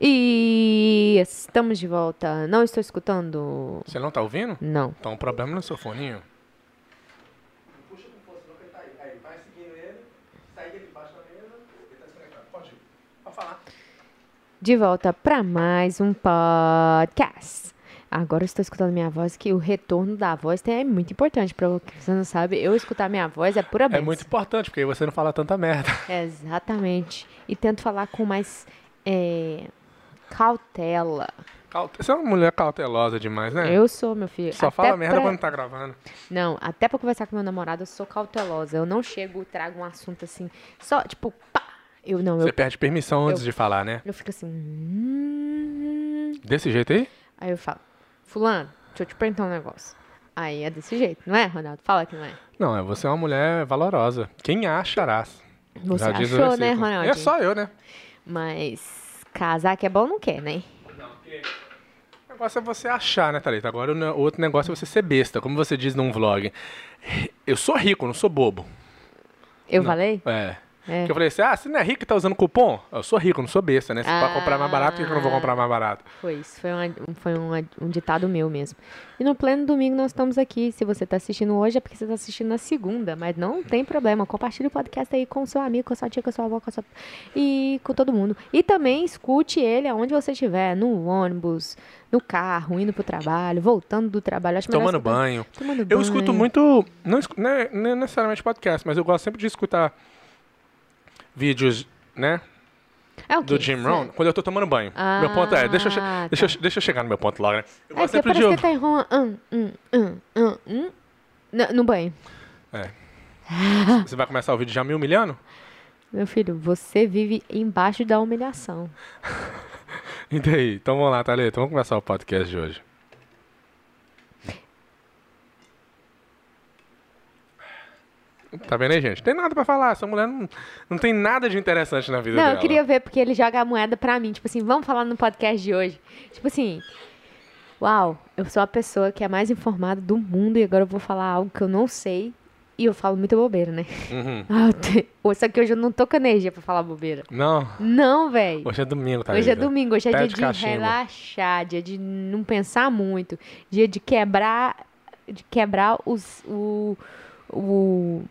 E estamos de volta. Não estou escutando. Você não tá ouvindo? Não. Tá um problema no seu foninho. Tá aí. Aí, vai seguindo ele, sai aqui debaixo da mesa, ele tá desconectado. Pode ir. Pode falar. De volta para mais um podcast. Agora eu estou escutando minha voz, que o retorno da voz é muito importante. Para você não sabe, eu escutar minha voz é pura É benção. muito importante, porque aí você não fala tanta merda. Exatamente. E tento falar com mais é, cautela. Caute- Você é uma mulher cautelosa demais, né? Eu sou, meu filho. Só até fala merda pra- quando tá gravando. Não, até pra conversar com meu namorado, eu sou cautelosa. Eu não chego, trago um assunto assim, só, tipo, pá. Eu não, eu, Você perde permissão antes de falar, né? eu fico assim. hum. Desse jeito aí? Aí eu falo, Fulano, deixa eu te perguntar um negócio. Aí é desse jeito, não é, Ronaldo? Fala que não é. Não, é você é uma mulher valorosa. Quem acharás. Você Já achou, né. Ronaldo? É só eu, né? Mas casar que é bom não quer, né? O negócio é você achar, né, Thalita? Agora o outro negócio é você ser besta, como você diz num vlog. Eu sou rico, não sou bobo. Eu falei? É. É. Porque eu falei assim, ah, você não é rico e tá usando cupom? Eu sou rico, não sou besta, né? Se pra comprar mais barato, por que que eu não vou comprar mais barato? Foi isso, foi, uma- um, foi uma- um ditado meu mesmo. E no pleno domingo nós estamos aqui. Se você está assistindo hoje é porque você está assistindo na segunda, mas não tem problema. Compartilhe o podcast aí com o seu amigo, com a sua tia, com a sua avó, com a sua... e com todo mundo. E também escute ele aonde você estiver, no ônibus, no carro, indo pro trabalho, voltando do trabalho. Acho Tomando escutar- banho. Tomando Eu banho. escuto muito, não, escu- não é- não é necessariamente podcast, mas eu gosto sempre de escutar vídeos, né, É do? Jim Rohn, quando eu tô tomando banho. meu ponto é, deixa eu, Ah, deixa, eu- deixa eu chegar no meu ponto logo, né? Eu É gosto que sempre parece de que ouvir. tá enrolando hum, hum, hum, hum, hum, no, no banho. Você vai começar o vídeo já me humilhando? Meu filho, você vive embaixo da humilhação. E daí? Então vamos lá, Thalita, vamos começar o podcast de hoje. Tá vendo aí, gente? Tem nada pra falar. Essa mulher não, não tem nada de interessante na vida Não, dela. eu queria ver porque ele joga a moeda pra mim. Tipo assim, vamos falar no podcast de hoje. Tipo assim, uau, eu sou a pessoa que é mais informada do mundo e agora eu vou falar algo que eu não sei. E eu falo muita bobeira, né? Uhum. Ah, te- Só que hoje eu não tô com energia pra falar bobeira. Não, Não, velho. hoje é domingo, Thalita. Hoje é domingo, hoje é dia Pede de cachimbo. relaxar, dia de não pensar muito, dia de quebrar, de quebrar os, o, o,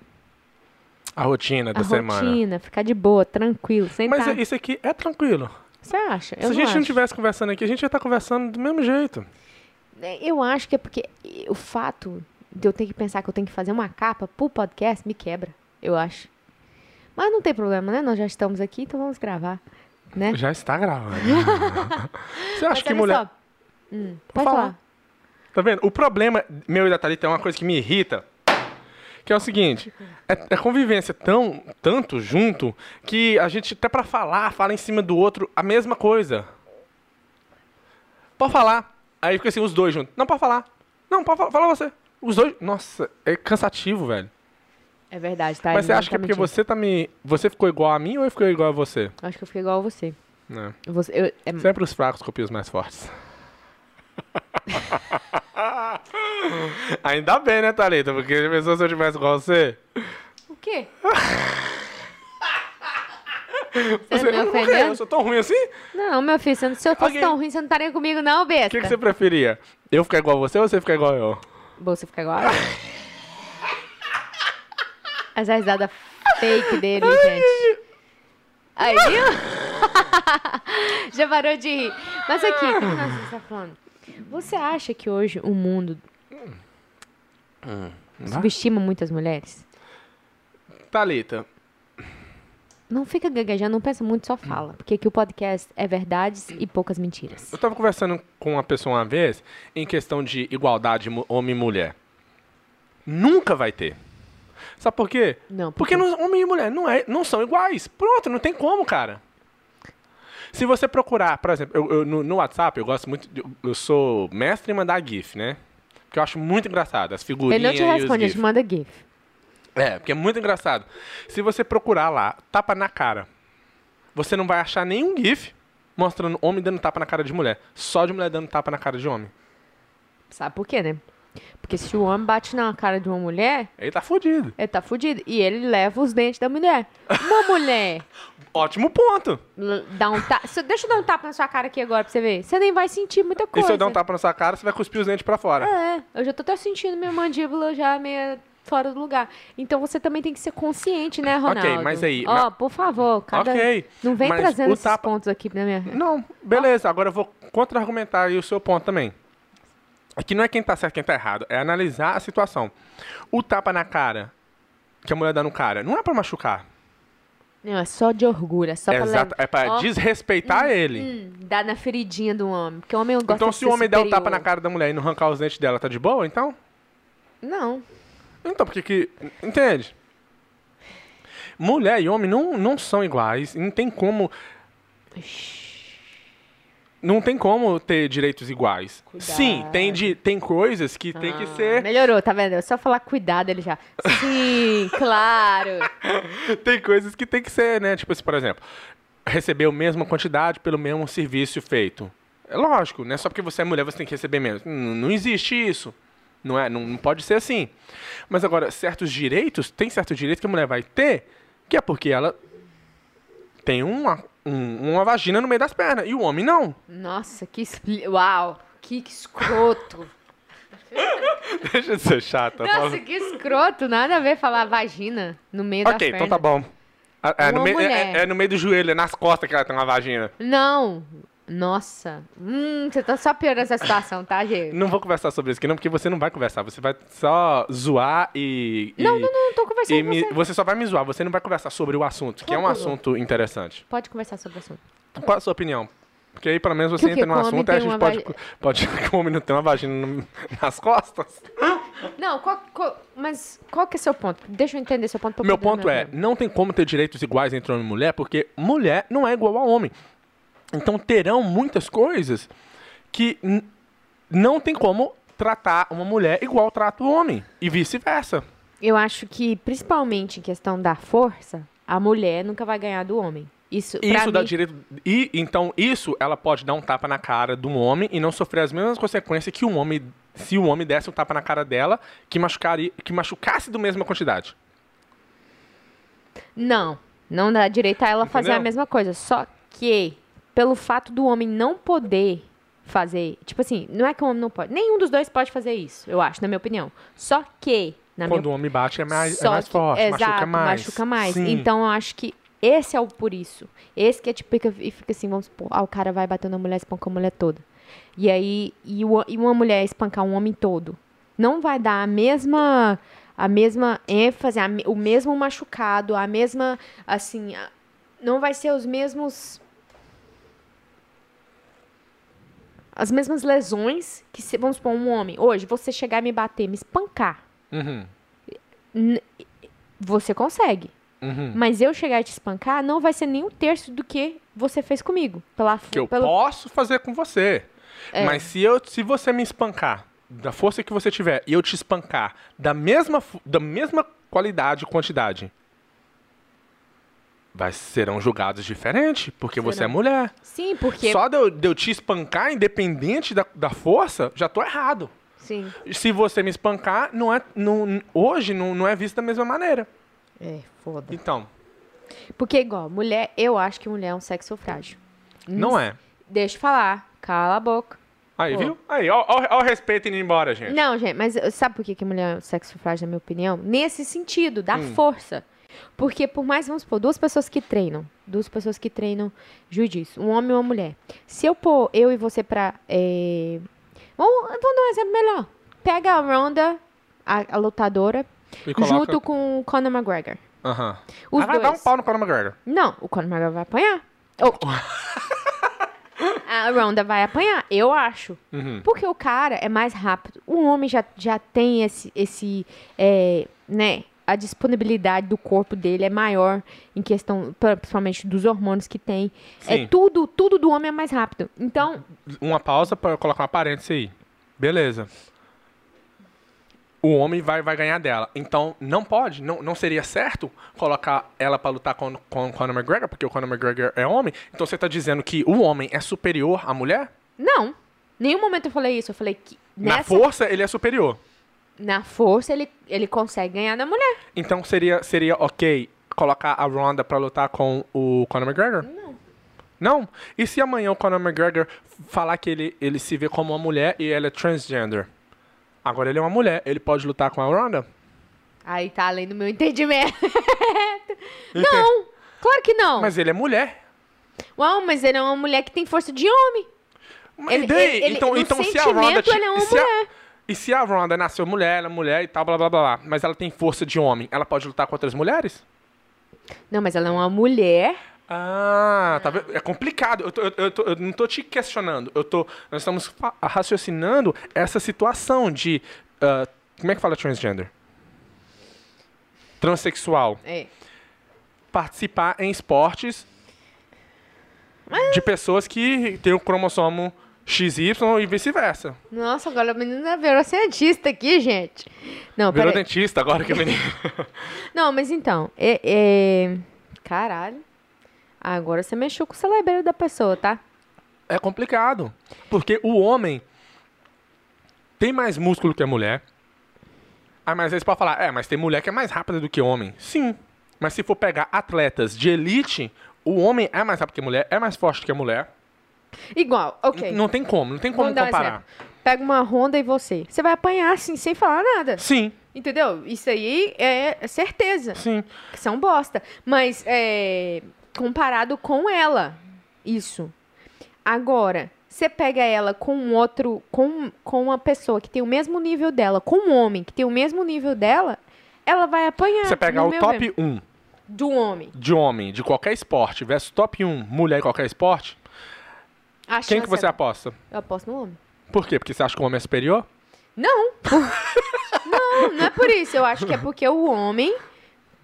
A rotina a da semana. rotina, ficar de boa, tranquilo, sem Mas tá... isso aqui é tranquilo. Você acha? Eu Se a gente não acho. estivesse conversando aqui, a gente ia estar conversando do mesmo jeito. É, Eu acho que é porque o fato de eu ter que pensar que eu tenho que fazer uma capa pro podcast me quebra, eu acho. Mas não tem problema, né? Nós já estamos aqui, então vamos gravar, né? Já está gravando. Você Mas acha que olha mulher. só. Hum, pode falar. falar. Tá vendo? O problema meu e da Thalita é uma coisa que me irrita. Que é o seguinte, é, é convivência tão, tanto junto, que a gente até pra falar, fala em cima do outro a mesma coisa. Pode falar. Aí fica assim, os dois juntos. Não, pode falar. Não, pode falar, fala você. Os dois. Nossa, é cansativo, velho. É verdade, tá? Mas você acha que é porque mentindo. você tá me. Você ficou igual a mim ou eu fiquei igual a você? Acho que eu fiquei igual a você. Não. Você, eu, é, Sempre os fracos copiam os mais fortes. Ainda bem, né, Thalita? Porque a pessoa se eu tivesse igual você. O quê? Você Você me eu não quero, ofendendo? eu sou tão ruim assim? O Não, meu filho, se eu- se eu fosse tão ruim, você não estaria comigo, não, besta. que, que você preferia? Eu ficar igual a você ou você ficar igual eu? Você fica igual a eu. Essa risada fake dele, gente. Aí, viu? Já parou de rir. Mas aqui, como nós está falando? Você acha que hoje o mundo subestima muitas mulheres? Thalita, Não fica gaguejando, não pensa muito, só fala. Porque aqui o podcast é verdades e poucas mentiras. eu tava conversando com uma pessoa uma vez em questão de igualdade homem e mulher. Nunca vai ter. Sabe por quê? Não, Porque não- homem e mulher não, é, não são iguais. Pronto, não tem como, cara. Se você procurar, por exemplo, eu, eu- no, no WhatsApp, eu gosto muito. de- eu sou mestre em mandar GIF, né? Porque eu acho muito engraçado. As figurinhas Ele não te responde, ele te manda GIF. É, porque é muito engraçado. Se você procurar lá, tapa na cara, você não vai achar nenhum GIF mostrando homem dando tapa na cara de mulher. Só de mulher dando tapa na cara de homem. Sabe por quê, né? Porque se o homem bate na cara de uma mulher, Ele tá fudido. ele tá fudido. E ele leva os dentes da mulher. Uma mulher Ótimo ponto. Dá um ta... Deixa eu dar um tapa na sua cara aqui agora pra você ver. Você nem vai sentir muita E coisa. se eu der um tapa na sua cara, você vai cuspir os dentes pra fora. É, eu já tô até sentindo minha mandíbula já meio fora do lugar. Então você também tem que ser consciente, né, Ronaldo? mas aí- Ó, mas- por favor, cada... Ok, Não vem trazendo esses tapa- pontos aqui na minha... Não, beleza. Agora eu vou contra-argumentar aí o seu ponto também. Aqui não é quem tá certo quem tá errado, é analisar a situação. O tapa na cara que a mulher dá no cara não é pra machucar. Não, é só de orgulho, é só É, pra... exato, é pra Ó. desrespeitar ele. Hum, dá na feridinha do homem. Porque o homem gosta Então de se ser o homem der o superior. tapa na cara da mulher e não arrancar os dentes dela, tá de boa, então? Não. Então, porque que... Entende? Mulher e homem não, não são iguais. Não tem como... Não tem como ter direitos iguais. Cuidado. Sim, tem, de, tem coisas que tem que Ah, ser... Melhorou, tá vendo? É só falar cuidado ele já. Sim, claro. tem coisas que tem que ser, né? Tipo assim, por exemplo, receber a mesma quantidade pelo mesmo serviço feito. É lógico, não é só porque você é mulher você tem que receber menos. Não, não existe isso. Não, é, não, não pode ser assim. Mas agora, certos direitos, tem certo direito que a mulher vai ter, que é porque ela tem uma, um- uma vagina no meio das pernas. E o homem não. Nossa, que... expli- Uau, que escroto. Deixa de ser chata. Nossa, fala- que escroto. Nada a ver falar vagina no meio das Ok, pernas. então tá bom. Ah, É, no meio, é- é- é no meio do joelho, é nas costas que ela tem uma vagina. Não. Nossa. Hum, você tá só piorando essa situação, tá, gente? Não vou conversar sobre isso aqui, não, porque você não vai conversar. Você vai só zoar e. e- Não, não, não, não tô conversando e com me- você. você só vai me zoar, você não vai conversar sobre o assunto, que é um assunto interessante. Pode conversar sobre o assunto. Qual a sua opinião? Porque aí, pelo menos, você Que entra no assunto e a gente pode, vagi- pode. Que o homem não tem uma vagina no- nas costas. Não, qual, qual- mas qual que é seu ponto? Deixa eu entender seu ponto. Meu ponto é: não tem como ter direitos iguais entre homem e mulher, porque mulher não é igual a homem. Então terão muitas coisas que não tem como tratar uma mulher igual trata o homem. E vice-versa. Eu acho que, principalmente em questão da força, a mulher nunca vai ganhar do homem. Isso, Isso dá mim, direito. E então isso ela pode dar um tapa na cara de um homem e não sofrer as mesmas consequências que um homem se o homem desse um tapa na cara dela que machucaria, que machucasse do mesma quantidade. Não, não dá direito a ela fazer a Entendeu? mesma coisa. Só que, pelo fato do homem não poder fazer. Tipo assim, não é que o homem não pode. Nenhum dos dois pode fazer isso, eu acho, na minha opinião. Só que, na Quando minha o homem bate é mais, é Só mais que- forte, exato, machuca mais. machuca mais. Sim. Então eu acho que esse é o por isso. Esse que é tipo e fica assim, vamos supor, ah, o cara vai bater na mulher, espanca a mulher toda. E aí, e, o- e uma mulher espancar um homem todo, não vai dar a mesma a mesma ênfase, a o mesmo machucado, a mesma assim, a- não vai ser os mesmos as mesmas lesões que se, vamos supor um homem, hoje você chegar e me bater, me espancar, Uhum, você consegue. uhum. Mas eu chegar e te espancar não vai ser nem um terço do que você fez comigo. Pela, Que eu pelo, posso fazer com você. É. Mas se, eu, se você me espancar da força que você tiver e eu te espancar da mesma, da mesma qualidade e quantidade, vai, serão julgados diferentes, porque você é Serão. mulher. Sim, porque. Só de eu, de eu te espancar, independente da, da força, já tô errado. Sim. Se você me espancar, não é, não, hoje não, não é visto da mesma maneira. É, foda. Então, Porque, igual, mulher, eu acho que mulher é um sexo frágil. não é. Deixa eu falar. Cala a boca. Aí, Pô. viu? Aí, ó, ó, ó o respeito indo embora, gente. Não, gente, mas sabe por que, que mulher é um sexo frágil, na minha opinião? Nesse sentido, da Hum. força. Porque, por mais, vamos supor, duas pessoas que treinam, duas pessoas que treinam jiu-jitsu, um homem e uma mulher. Se eu pôr eu e você pra. É... Vamos, vamos dar um exemplo melhor. Pega a Ronda, a, a lutadora, E coloca- junto com o Conor McGregor. Aham. Os Ah, vai dar um pau no Conor McGregor. Não, o Conor McGregor vai apanhar. Ou- a Ronda vai apanhar, eu acho. Uhum. Porque o cara é mais rápido. O homem já, já tem esse, esse é, né? A disponibilidade do corpo dele é maior em questão, principalmente dos hormônios que tem. É Sim. tudo, tudo do homem é mais rápido. Então, Uma pausa pra colocar uma parêntese aí. Beleza. O homem vai, vai ganhar dela. Então, não pode, não, não seria certo colocar ela pra lutar com, com o Conor McGregor, porque o Conor McGregor é homem. Então, você tá dizendo que o homem é superior à mulher? não. Nenhum momento eu falei isso. Eu falei que Na nessa, força, ele é superior. Na força ele, ele consegue ganhar da mulher. Então, seria, seria ok colocar a Ronda pra lutar com o Conor McGregor? Não. Não? E se amanhã o Conor McGregor falar que ele, ele se vê como uma mulher e ela é transgender? Agora ele é uma mulher, ele pode lutar com a Ronda? Aí tá além do meu entendimento. não, claro que não. Mas ele é mulher. Uau, mas ele é uma mulher que tem força de homem. Mas Ele- ele- ele- então, no então se a Ronda... ele é uma se a- mulher. E se a Ronda nasceu mulher, ela é mulher e tal, blá blá blá blá, mas ela tem força de homem, ela pode lutar com outras mulheres? Não, mas ela é uma mulher. Ah, tá vendo? É complicado. Eu, tô- eu- eu tô- eu não tô te questionando. Eu tô, nós estamos raciocinando essa situação de. ah, como é que fala transgender? Transsexual. É. Participar em esportes de pessoas que têm o cromossomo XY e vice-versa. Nossa, agora a menina virou cientista aqui, gente. Não, Virou peraí. dentista agora que a menina. Não, mas então, é, é- Caralho. Agora você mexeu com o celebre da pessoa, tá? É complicado. Porque o homem tem mais músculo que a mulher. Ah, mas aí você pode falar, é, mas tem mulher que é mais rápida do que homem. Sim. Mas se for pegar atletas de elite, o homem é mais rápido que a mulher, é mais forte que a mulher. Igual, ok. Não tem como, não tem como Vamos um comparar. exemplo. Pega uma Honda e você. Você vai apanhar assim, sem falar nada. Sim, Entendeu? Isso aí é certeza. sim. Que são bosta. Mas, é, comparado com ela, isso. Agora, você pega ela com um outro, com, com uma pessoa que tem o mesmo nível dela, com um homem que tem o mesmo nível dela, ela vai apanhar. Você pegar no o top ver. 1 do homem. de homem de qualquer esporte versus top 1 mulher em qualquer esporte, A quem que você é- aposta? Eu aposto no homem. Por quê? Porque você acha que o homem é superior? Não. não, não é por isso. Eu acho que é porque o homem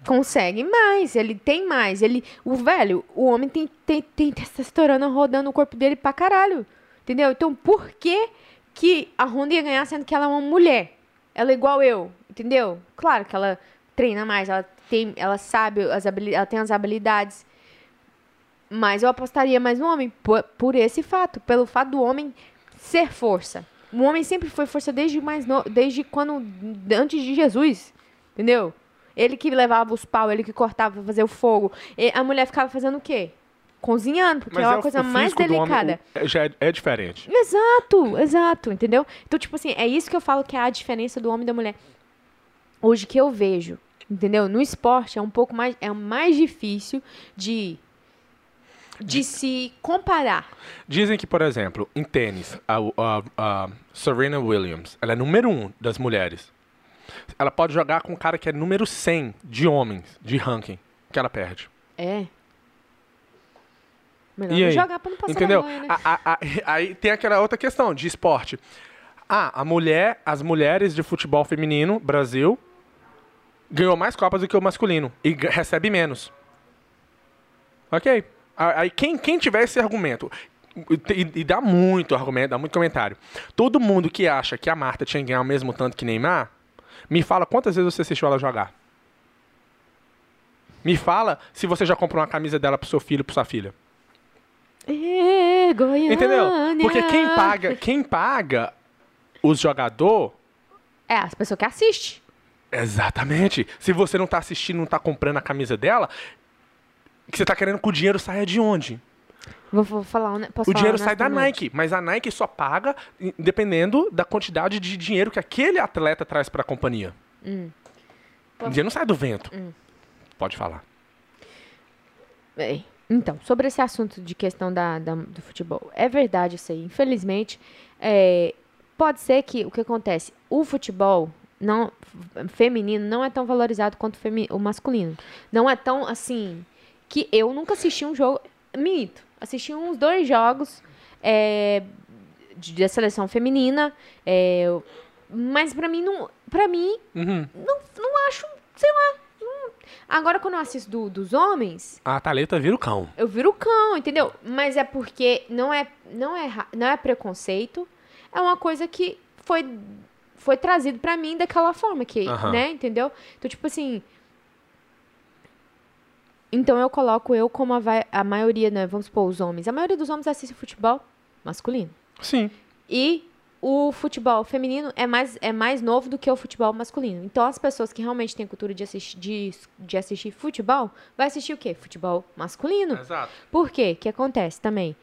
consegue mais, ele tem mais. Ele, o velho, o homem tem, tem, tem testosterona rodando no corpo dele pra caralho. Entendeu? Então, por que que a Honda ia ganhar sendo que ela é uma mulher? Ela é igual eu, entendeu? Claro que ela treina mais, ela tem, ela sabe as habili- ela tem as habilidades. Mas eu apostaria mais no homem por, por esse fato, pelo fato do homem ser força. O homem sempre foi força desde mais no, desde quando antes de Jesus, entendeu? Ele que levava os pau, ele que cortava pra fazer o fogo. E a mulher ficava fazendo o quê? Cozinhando, porque é uma o- coisa mais homem, delicada. o- é- já é, é diferente. Exato, exato, entendeu? Então, tipo assim, é isso que eu falo que é a diferença do homem e da mulher. Hoje que eu vejo, entendeu? No esporte é um pouco mais, é mais difícil de de se comparar. Dizem que, por exemplo, em tênis, a, a- a Serena Williams, ela é número um das mulheres. Ela pode jogar com um cara que é número 100 de homens, de ranking, que ela perde. É. Melhor E não aí? jogar pra não passar Entendeu? vergonha, né? A- aí tem aquela outra questão de esporte. Ah, a mulher, as mulheres de futebol feminino, Brasil, ganhou mais copas do que o masculino e recebe menos. Ok. Aí quem, quem tiver esse argumento, e, e dá muito argumento, dá muito comentário. Todo mundo que acha que a Marta tinha que ganhar o mesmo tanto que Neymar, me fala quantas vezes você assistiu ela jogar. Me fala se você já comprou uma camisa dela pro seu filho, pro sua filha. É, Goiânia. Entendeu? Porque quem paga, quem paga os jogador, É, as pessoas que assistem. exatamente. Se você não tá assistindo, não tá comprando a camisa dela, que você tá querendo que o dinheiro saia de onde? Vou, vou falar, posso O dinheiro sai da? Nike, mas a Nike só paga dependendo da quantidade de dinheiro que aquele atleta traz pra companhia. Hum. O dinheiro não sai do vento. Pode falar. Bem, então, sobre esse assunto de questão da, da- do futebol, é verdade isso aí. Infelizmente, é, pode ser que o que acontece, o futebol não feminino não é tão valorizado quanto o, o masculino. Não é tão assim que eu nunca assisti um jogo. Minto, assisti uns dois jogos é, de, da seleção feminina, é, mas pra mim não, para mim Uhum. não, não acho, sei lá. não- Agora quando eu assisto do- dos homens A Thalita vira o cão. eu viro cão, entendeu? Mas é porque não é, não é, não é preconceito, é uma coisa que foi, foi trazido pra mim daquela forma, que, Aham. né, entendeu? Então, tipo assim. Então eu coloco eu como a, a maioria, né? Vamos supor, os homens. A maioria dos homens assiste futebol masculino. Sim. E o futebol feminino é mais, é mais novo do que o futebol masculino. Então, as pessoas que realmente têm cultura de assistir, de, de assistir futebol, vai assistir o quê? Futebol masculino. Exato. Por quê? O que acontece também?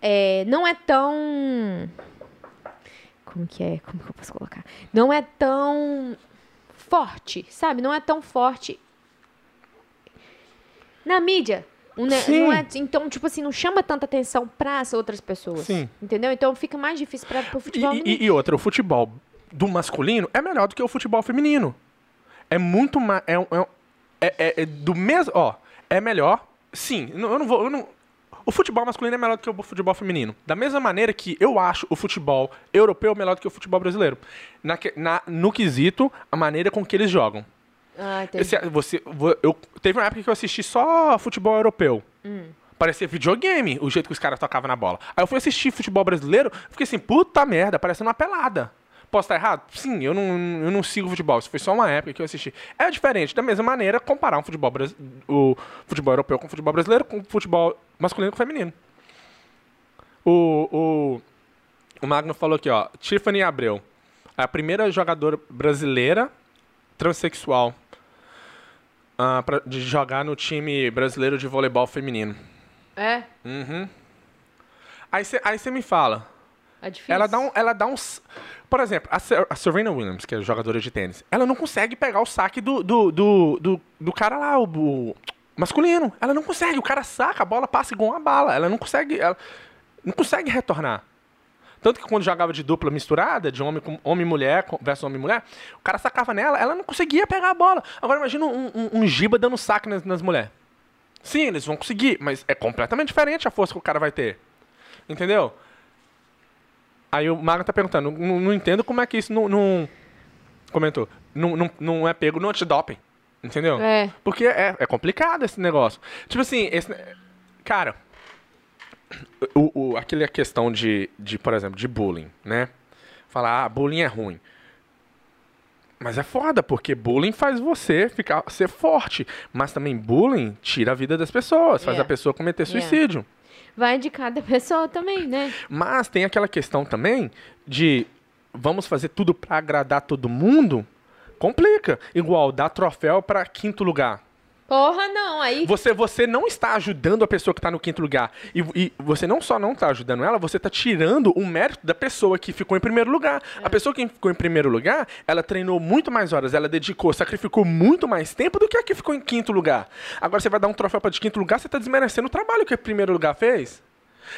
É, não é tão. Como que é? Como que eu posso colocar? Não é tão forte, sabe? Não é tão forte. Na mídia. não é- então, tipo assim, não chama tanta atenção para as outras pessoas. Sim. Entendeu? Então fica mais difícil para o E, futebol. e, e outra, o futebol do masculino é melhor do que o futebol feminino. É muito mais. É, é, é- é- é do mesmo. Ó, é melhor. Sim, eu não, vou. eu não- o futebol masculino é melhor do que o futebol feminino. Da mesma maneira que eu acho o futebol europeu melhor do que o futebol brasileiro. Na, na- no quesito, a maneira com que eles jogam. Ah, entendi. Esse- você, vo- eu, teve uma época que eu assisti só futebol europeu. Parecia videogame, o jeito que os caras tocavam na bola. Aí eu fui assistir futebol brasileiro, fiquei assim, puta merda, parecendo uma pelada. Posso estar errado? Sim, eu não, eu não sigo futebol. Isso foi só uma época que eu assisti. É diferente, da mesma maneira, comparar um futebol, o futebol europeu com o futebol brasileiro, com o futebol masculino com o feminino. O, o, o Magno falou aqui, ó. Tiffany Abreu. É a primeira jogadora brasileira transexual ah, pra- de jogar no time brasileiro de voleibol feminino. É? Uhum. Aí você aí cê me fala. É difícil. Ela dá, um, ela dá uns. Por exemplo, a, a Serena Williams, que é jogadora de tênis, ela não consegue pegar o saque do, do, do, do, do cara lá, o, o masculino. Ela não consegue. O cara saca, a bola passa igual uma bala. Ela não consegue. Ela não consegue retornar. Tanto que quando jogava de dupla misturada, de homem com homem e mulher versus homem e mulher, o cara sacava nela, ela não conseguia pegar a bola. Agora imagina um, um, um giba dando saque nas, nas mulheres. Sim, eles vão conseguir, mas é completamente diferente a força que o cara vai ter. Entendeu? Aí o Mago tá perguntando, não, não entendo como é que isso não. não- comentou. Não, não, não é pego no antidoping. Entendeu? É. Porque é, é complicado esse negócio. Tipo assim, esse, cara, o, o, aquela questão de, de, por exemplo, de bullying, né? Falar, ah, bullying é ruim. Mas é foda, porque bullying faz você ficar ser forte. Mas também bullying tira a vida das pessoas, faz Yeah. a pessoa cometer Yeah. suicídio. Vai de cada pessoa também, né? Mas tem aquela questão também de vamos fazer tudo pra agradar todo mundo? Complica. Igual dar troféu pra quinto lugar. Porra, não. Aí. Você, você não está ajudando a pessoa que está no quinto lugar. E, e você não só não está ajudando ela, você está tirando o mérito da pessoa que ficou em primeiro lugar. A pessoa que ficou em primeiro lugar, ela treinou muito mais horas, ela dedicou, sacrificou muito mais tempo do que a que ficou em quinto lugar. Agora você vai dar um troféu para de quinto lugar, você está desmerecendo o trabalho que o primeiro lugar fez.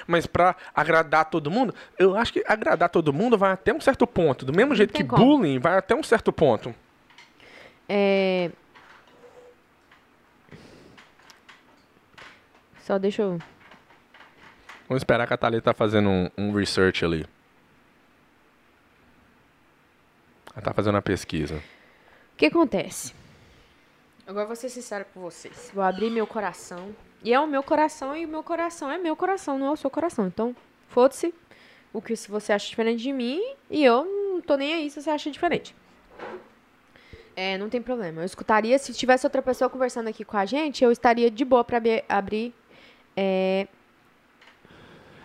Mas para agradar todo mundo, eu acho que agradar todo mundo vai até um certo ponto. Do mesmo jeito que como. bullying vai até um certo ponto. É. Só deixa eu. Vamos esperar que a Thalita tá fazendo um, um research ali. Ela tá fazendo uma pesquisa. O que acontece? Agora vou ser sincera com vocês. Vou abrir meu coração. E é o meu coração, e o meu coração é meu coração, não é o seu coração. Então, foda-se o que se você acha diferente de mim, e eu não tô nem aí se você acha diferente. É, não tem problema. Eu escutaria, se tivesse outra pessoa conversando aqui com a gente, eu estaria de boa pra abrir. É,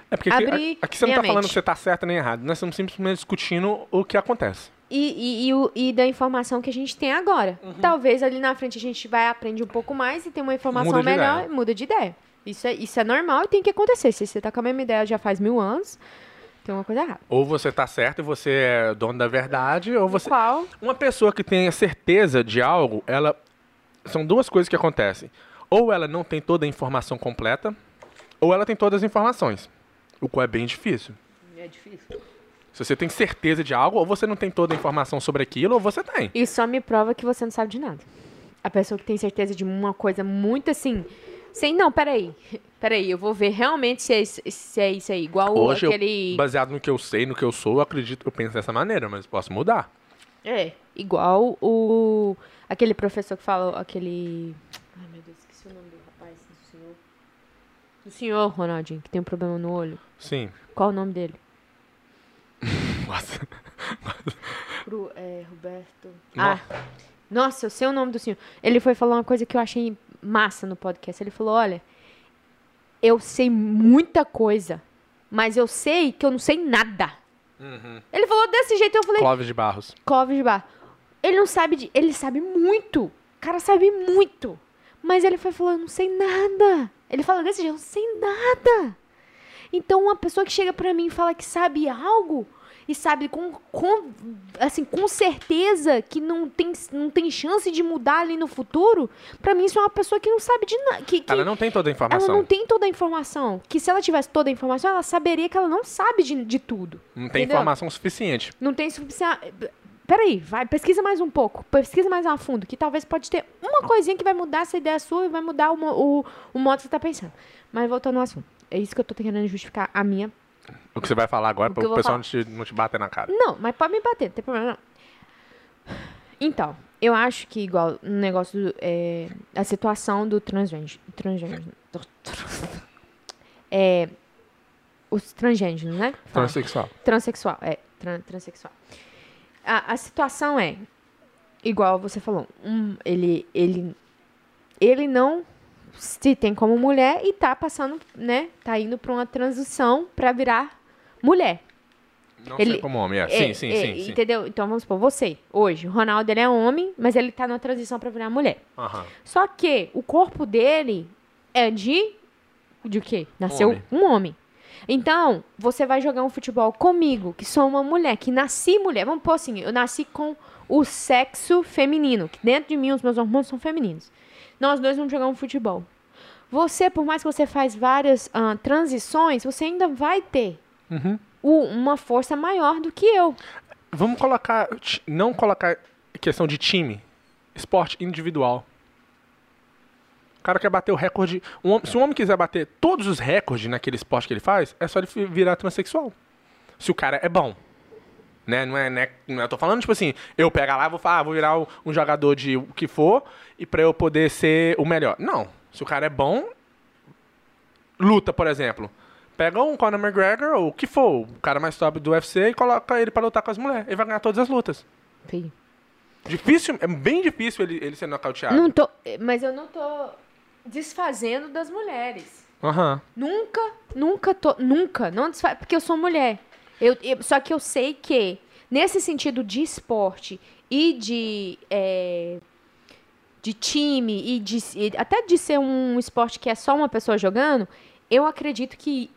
É porque aqui, aqui você não minha tá falando mente. que você tá certo nem errado. Nós estamos simplesmente discutindo o que acontece. E, e, e, e da informação que a gente tem agora. Uhum. Talvez ali na frente a gente vai aprender um pouco mais e tem uma informação Muda melhor e muda de ideia. Isso é, isso é normal e tem que acontecer. Se você tá com a mesma ideia já faz mil anos, tem uma coisa errada. Ou você tá certo e você é dono da verdade, ou você. Qual? Uma pessoa que tenha certeza de algo, ela. São duas coisas que acontecem. Ou ela não tem toda a informação completa, ou ela tem todas as informações. O qual é bem difícil. É difícil. Se você tem certeza de algo, ou você não tem toda a informação sobre aquilo, ou você tem. Isso só me prova que você não sabe de nada. A pessoa que tem certeza de uma coisa muito assim. Sem, não, peraí. Peraí, eu vou ver realmente se é, isso- se é isso aí. Igual o- Hoje, eu, aquele. baseado no que eu sei, no que eu sou, eu acredito, eu penso dessa maneira, mas posso mudar. É, igual o. Aquele professor que falou, aquele. Ai, meu Deus, esqueci o nome do rapaz, do senhor. Do senhor, Ronaldinho, que tem um problema no olho. Sim. Qual o nome dele? Nossa. Pro, é, Roberto. Ah, nossa, eu sei o nome do senhor. Ele foi falar uma coisa que eu achei massa no podcast. Ele falou: olha, eu sei muita coisa, mas eu sei que eu não sei nada. Ele falou desse jeito, eu falei, Clóvis de Barros. Clóvis de Bar. Ele não sabe de. Ele sabe muito. O cara sabe muito. Mas ele foi falando, não sei nada. Ele fala desse jeito, sei nada. Então, uma pessoa que chega pra mim e fala que sabe algo e sabe com, com assim, com certeza que não tem, não tem chance de mudar ali no futuro, pra mim isso é uma pessoa que não sabe de nada. Que, que Ela não tem toda a ela informação. não tem toda a informação. Que se ela tivesse toda a informação, ela saberia que ela não sabe de, de tudo. Não tem Entendeu? informação suficiente. Não tem suficiente. Peraí, vai, pesquisa mais um pouco. Pesquisa mais a fundo. Que talvez pode ter uma coisinha que vai mudar essa ideia sua e vai mudar o, o, o modo que você tá pensando. Mas voltando ao assunto. É isso que eu tô querendo justificar a minha. O que você vai falar agora para o pessoal não te, não te bater na cara. Não, mas pode me bater, não tem problema não. Então, eu acho que igual no negócio do, é, a situação do transgênero. transgênero é, os transgêneros, né? Fala. Transsexual. Transexual, é, tran, transexual. A, a situação é, igual você falou, um, ele, ele, ele não se tem como mulher e tá passando, né, tá indo pra uma transição pra virar mulher. Não Ele- sei como homem, é. É, Sim, sim, é, sim, sim. Entendeu? Então vamos supor, você, hoje, o Ronaldo ele é homem, mas ele tá numa transição pra virar mulher. Aham. Só que o corpo dele é de. De quê? Nasceu Homem. um homem. Então, você vai jogar um futebol comigo, que sou uma mulher, que nasci mulher. Vamos pôr assim, eu nasci com o sexo feminino, que dentro de mim os meus hormônios são femininos. Nós dois vamos jogar um futebol. Você, por mais que você faz várias ah, transições, você ainda vai ter Uhum. o- uma força maior do que eu. Vamos colocar. Não colocar questão de time. Esporte individual. O cara quer bater o recorde. um se um homem quiser bater todos os recordes naquele esporte que ele faz, é só ele virar transexual. Se o cara é bom. Né? Não é, né? Não é- eu tô falando, tipo assim, eu pegar lá e vou falar, ah, vou virar um, jogador de o que for e pra eu poder ser o melhor. Não. Se o cara é bom, luta, por exemplo. Pega um Conor McGregor ou o que for, o cara mais top do UFC e coloca ele pra lutar com as mulheres. Ele vai ganhar todas as lutas. Filho. Difícil, é bem difícil ele, ele ser nocauteado. Não tô, mas eu não tô desfazendo das mulheres. Aham. Nunca, nunca tô, nunca, não desfa... porque eu sou mulher. Eu, eu- só que eu sei que nesse sentido de esporte e de é, de time e de e até de ser um esporte que é só uma pessoa jogando, eu acredito que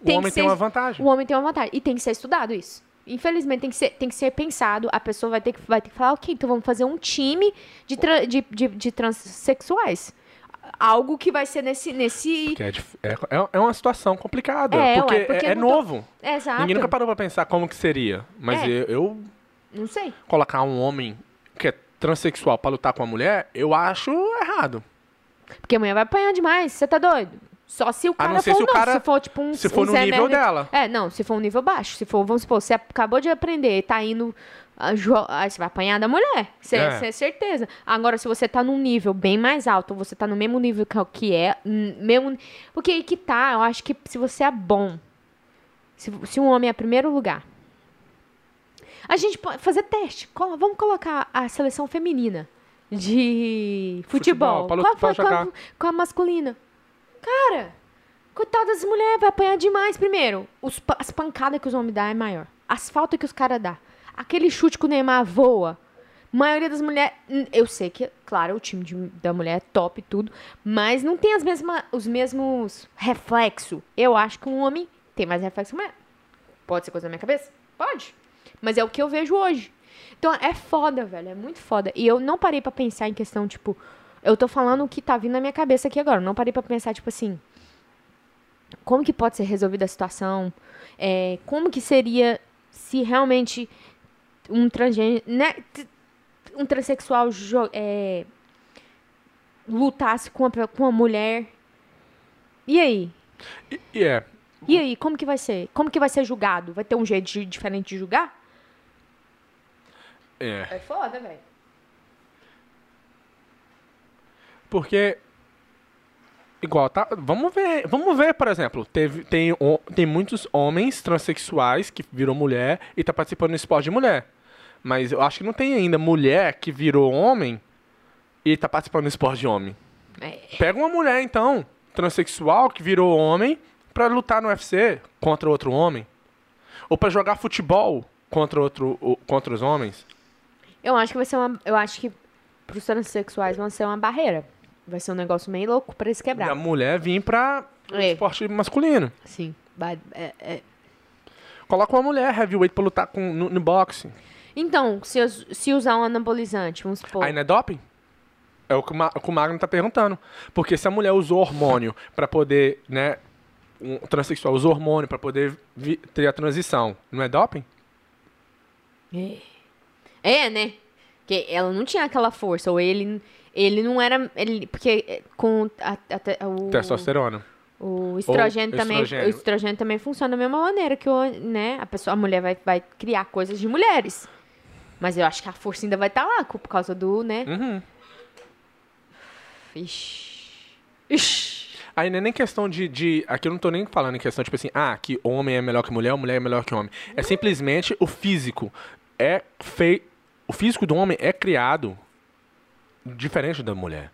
O Tem homem que tem ser- uma vantagem. o homem tem uma vantagem e tem que ser estudado isso. Infelizmente tem que ser, tem que ser pensado. A pessoa vai ter que, vai ter que falar, ok, então vamos fazer um time de, tra- de, de, de transexuais. Algo que vai ser nesse. nesse... É, é, é- é uma situação complicada. É, ué, porque, porque é, é mudou- novo. Exato. Ninguém nunca parou pra pensar como que seria. Mas É. eu, eu Não sei. colocar um homem que é transexual pra lutar com uma mulher, eu acho errado. Porque amanhã vai apanhar demais. Você tá doido? Só se o A cara não for se o não, cara- se for tipo um se for um no nível Merda- dela. É, não, se for um nível baixo. Se for, vamos supor, você acabou de aprender, tá indo. Aí você vai apanhar da mulher. Você É. é certeza. Agora, se você tá num nível bem mais alto, você tá no mesmo nível que, é, mesmo. Porque aí que tá, eu acho que se você é bom, se, se um homem é primeiro lugar. A gente pode fazer teste. Vamos colocar a seleção feminina de Futebol, futebol. pra com a, com a masculina? Cara, coitadas das mulheres, vai apanhar demais primeiro. Os as pancadas que os homens dão é maior. As faltas que os caras dão. Aquele chute que o Neymar voa. maioria das mulheres. Eu sei que, claro, o time de- da mulher é top e tudo. Mas não tem as mesma, os mesmos reflexos. Eu acho que um homem tem mais reflexo que mulher. Pode ser coisa da minha cabeça? Pode. Mas é o que eu vejo hoje. Então é foda, velho. É muito foda. E eu não parei pra pensar em questão, tipo. Eu tô falando o que tá vindo na minha cabeça aqui agora. Eu não parei pra pensar, tipo assim. Como que pode ser resolvida a situação? É, como que seria se realmente um transgênero. Né, um transexual é, lutasse com uma, com uma mulher. E aí? E, é. E aí, como que vai ser? Como que vai ser julgado? Vai ter um jeito de- diferente de julgar? É. É foda, velho. Porque. Igual, tá? Vamos ver. Vamos ver, por exemplo. Teve, tem, tem muitos homens transexuais que virou mulher e tá participando do esporte de mulher. Mas eu acho que não tem ainda mulher que virou homem e tá participando do esporte de homem. É. Pega uma mulher, então, transexual, que virou homem, pra lutar no UFC contra outro homem. Ou pra jogar futebol contra, outro, contra os homens. Eu acho que vai ser uma. Eu acho que pros transexuais vai ser uma barreira. Vai ser um negócio meio louco pra eles E a quebrar. mulher vir pra É. esporte masculino. Sim. É- é. Coloca uma mulher heavyweight pra lutar com, no, no boxe. Então, se, se usar um anabolizante, vamos supor. Aí não é doping? É o que o, Ma- o que o Magno tá perguntando. Porque se a mulher usou hormônio pra poder, né? Um transexual usou hormônio pra poder vi- ter a transição, não é doping? É. É, né? Porque ela não tinha aquela força, ou ele, ele não era. Ele, porque é, com a, a- o, Testosterona. o estrogênio Ou também. estrogênio. O estrogênio também funciona da mesma maneira que o, né, a pessoa, a mulher vai, vai criar coisas de mulheres. Mas eu acho que a força ainda vai estar lá, co- por causa do, né? Uhum. Ixi. Ixi. Aí não é nem questão de, de. Aqui eu não tô nem falando em questão, tipo assim, ah, que homem é melhor que mulher, mulher é melhor que homem. É simplesmente o físico. É feito. O físico do homem é criado diferente da mulher.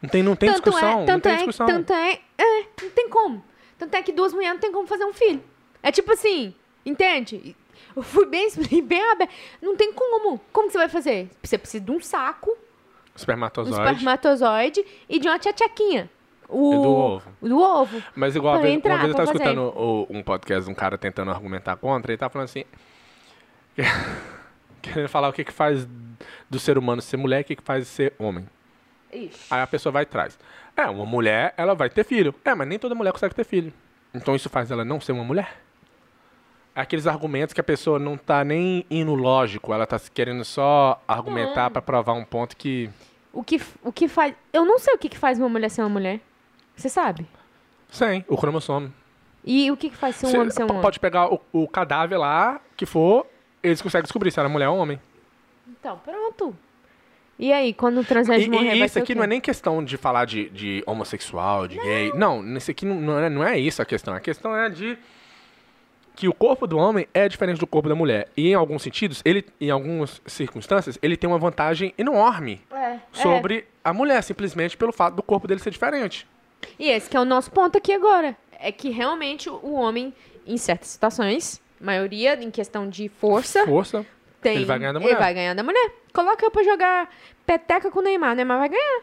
Não tem, não tem tanto discussão. é, não tanto tem é, discussão. tanto é, é, não tem como. Tanto é que duas mulheres não tem como fazer um filho. É tipo assim, entende? Eu fui bem, bem aberto. Não tem como. Como que você vai fazer? Você precisa de um saco, um Espermatozoide. espermatozoide e de uma tchutchuquinha. O, do ovo. Do ovo. Mas igual, uma vez, entrar, uma vez eu tava fazer. escutando o- um podcast de um cara tentando argumentar contra, ele tava falando assim. Querendo falar o que, que faz do ser humano ser mulher e o que, que faz ser homem. Ixi. Aí a pessoa vai e traz. É, uma mulher, ela vai ter filho. É, mas nem toda mulher consegue ter filho. Então isso faz ela não ser uma mulher? É aqueles argumentos que a pessoa não tá nem indo lógico, ela tá querendo só argumentar pra provar um ponto que. O que, o que faz. Eu não sei o que, que faz uma mulher ser uma mulher. Você sabe? Sim, o cromossomo. E o que, que faz ser um Cê homem ser um homem? Pode pegar o, o cadáver lá, que for, eles conseguem descobrir se era mulher ou homem. Então, pronto. E aí, quando o transgênero morrer, e isso aqui não é nem questão de falar de, de homossexual, de gay. Não, isso aqui não, não, é, não é isso a questão. A questão é de que o corpo do homem é diferente do corpo da mulher. E em alguns sentidos, ele, em algumas circunstâncias, ele tem uma vantagem enorme É, sobre a mulher, simplesmente pelo fato do corpo dele ser diferente. E esse que é o nosso ponto aqui agora. É que realmente o homem, em certas situações, maioria em questão de força, Força. tem. ele vai ganhar da Ele mulher. vai ganhar da mulher. Coloca eu pra jogar peteca com o Neymar. O Neymar vai ganhar.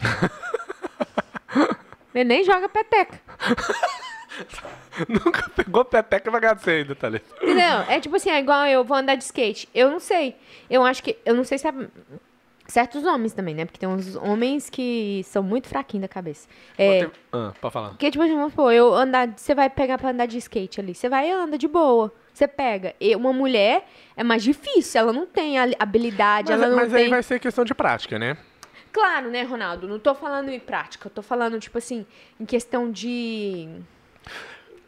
ele nem joga peteca. Nunca pegou peteca e vai ganhar de você ainda, Thalita. Entendeu? É tipo assim, é igual eu vou andar de skate. Eu não sei. Eu acho que. Eu não sei se é. Certos homens também, né? Porque tem uns homens que são muito fraquinhos da cabeça. É. Ah, pode falar. Porque, tipo, assim, vamos supor, eu andar, você vai pegar pra andar de skate ali. Você vai e anda de boa. Você pega. E uma mulher é mais difícil. Ela não tem habilidade, Mas, ela não mas tem. aí vai ser questão de prática, né? Claro, né, Ronaldo? Não tô falando em prática. Eu tô falando, tipo assim, em questão de.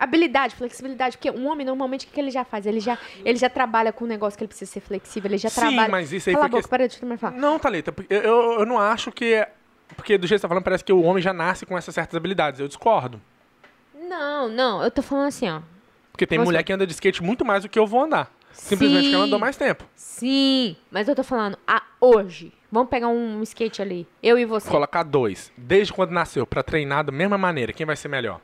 Habilidade, flexibilidade, porque um homem normalmente o que, que ele já faz? Ele já, ele já trabalha com um negócio que ele precisa ser flexível, ele já Sim, trabalha. mas isso aí Cala a foi boca, quest- para de te falar. Não, Thalita, porque eu, eu, eu não acho que. é- Porque do jeito que você tá falando, parece que o homem já nasce com essas certas habilidades. Eu discordo. Não, não, eu tô falando assim, ó. Porque tem Nossa. mulher que anda de skate muito mais do que eu vou andar. Simplesmente que ela Sim. andou mais tempo. Sim, mas eu tô falando, ah, hoje. Vamos pegar um skate ali, eu e você. Colocar dois, desde quando nasceu, pra treinar da mesma maneira, quem vai ser melhor?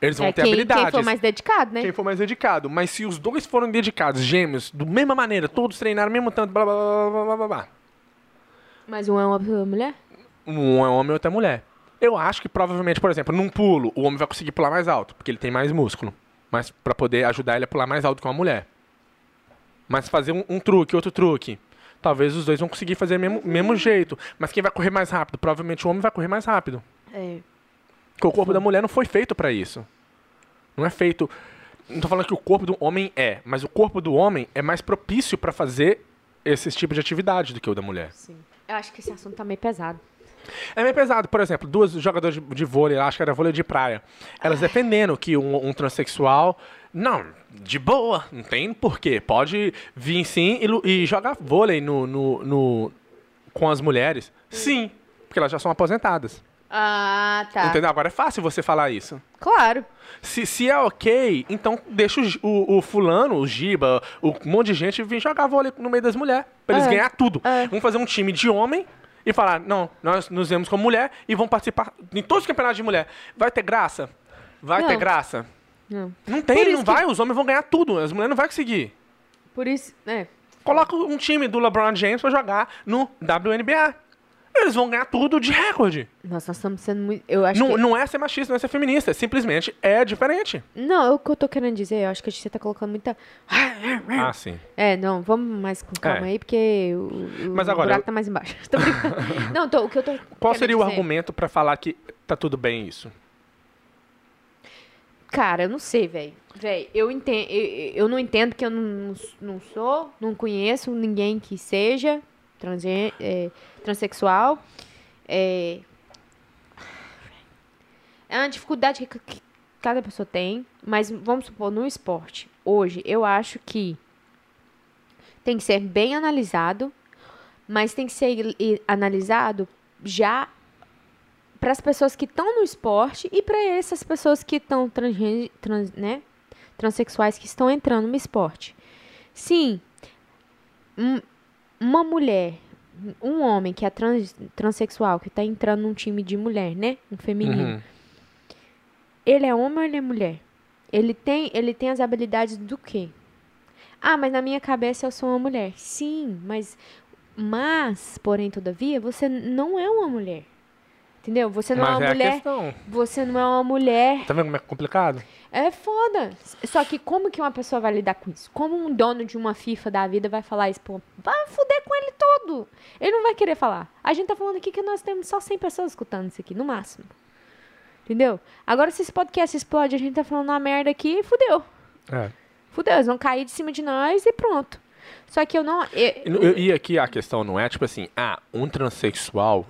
Eles vão é, ter quem, habilidades. quem for mais dedicado, né? Quem for mais dedicado. Mas se os dois forem dedicados, gêmeos, da mesma maneira, todos treinaram mesmo tanto, blá blá blá blá blá blá blá. Mas um é uma mulher? Um é homem e outro é mulher. Eu acho que provavelmente, por exemplo, num pulo, o homem vai conseguir pular mais alto, porque ele tem mais músculo. Mas pra poder ajudar ele a pular mais alto que uma mulher. Mas fazer um, um truque, outro truque. Talvez os dois vão conseguir fazer o mesmo, mesmo jeito. Mas quem vai correr mais rápido? Provavelmente o homem vai correr mais rápido. É. Porque o corpo da mulher não foi feito pra isso. Não é feito. Não tô falando que o corpo do homem é, mas o corpo do homem é mais propício pra fazer esses tipos de atividade do que o da mulher. Sim. Eu acho que esse assunto tá meio pesado. É meio pesado, por exemplo, duas jogadoras de, de vôlei, acho que era vôlei de praia, elas defendendo que um, um transexual. Não, de boa, não tem porquê. Pode vir sim e, e jogar vôlei no, no, no- com as mulheres. Sim, porque elas já são aposentadas. Ah, tá. Entendeu? Agora é fácil você falar isso. Claro. Se, se é ok, então deixa o, o, fulano, o Giba, o um monte de gente vir jogar vôlei no meio das mulheres. Pra eles É. ganhar tudo. É. Vamos fazer um time de homem e falar, não, nós nos vemos como mulher e vamos participar em todos os campeonatos de mulher. Vai ter graça? Vai Não. ter graça? Não. Não tem, não que- vai. Os homens vão ganhar tudo. As mulheres não vão conseguir. Por isso, é. Coloca um time do LeBron James pra jogar no WNBA. Eles vão ganhar tudo de recorde. Nossa, nós estamos sendo muito. Eu acho Não, que. não é ser machista, não é ser feminista. Simplesmente é diferente. Não, é o que eu tô querendo dizer. Eu acho que você tá colocando muita. Ah, sim. É, não, vamos mais com calma É. aí, porque o, o Mas agora, buraco eu- tá mais embaixo. Tô não, tô, o que eu tô. Qual seria o dizer- argumento pra falar que tá tudo bem isso? Cara, eu não sei, velho. Velho, eu, entendo, eu, eu não entendo que eu não, não sou, não conheço ninguém que seja transgê- é, transexual. É, é uma dificuldade que, que cada pessoa tem, mas vamos supor, no esporte, hoje, eu acho que tem que ser bem analisado, mas tem que ser analisado já para as pessoas que estão no esporte e para essas pessoas que estão trans, né, transexuais que estão entrando no esporte. Sim, um- uma mulher, um homem que é trans, transexual, que está entrando num time de mulher, né, um feminino, Uhum. ele é homem ou ele é mulher? Ele tem, ele tem as habilidades do quê? Ah, mas na minha cabeça eu sou uma mulher. Sim, mas mas, porém, todavia, você não é uma mulher. Entendeu? Você não é Mas uma é a mulher. questão. Você não é uma mulher. Tá vendo como é complicado? É foda. Só que como que uma pessoa vai lidar com isso? Como um dono de uma FIFA da vida vai falar isso? Pô, vai fuder com ele todo. Ele não vai querer falar. A gente tá falando aqui que nós temos só 100 pessoas escutando isso aqui, no máximo. Entendeu? Agora, se esse podcast explode, a gente tá falando uma merda aqui, fudeu. É. Fudeu, eles vão cair de cima de nós e pronto. Só que eu não. eu- Eu- E aqui a questão não é tipo assim, ah, um transexual,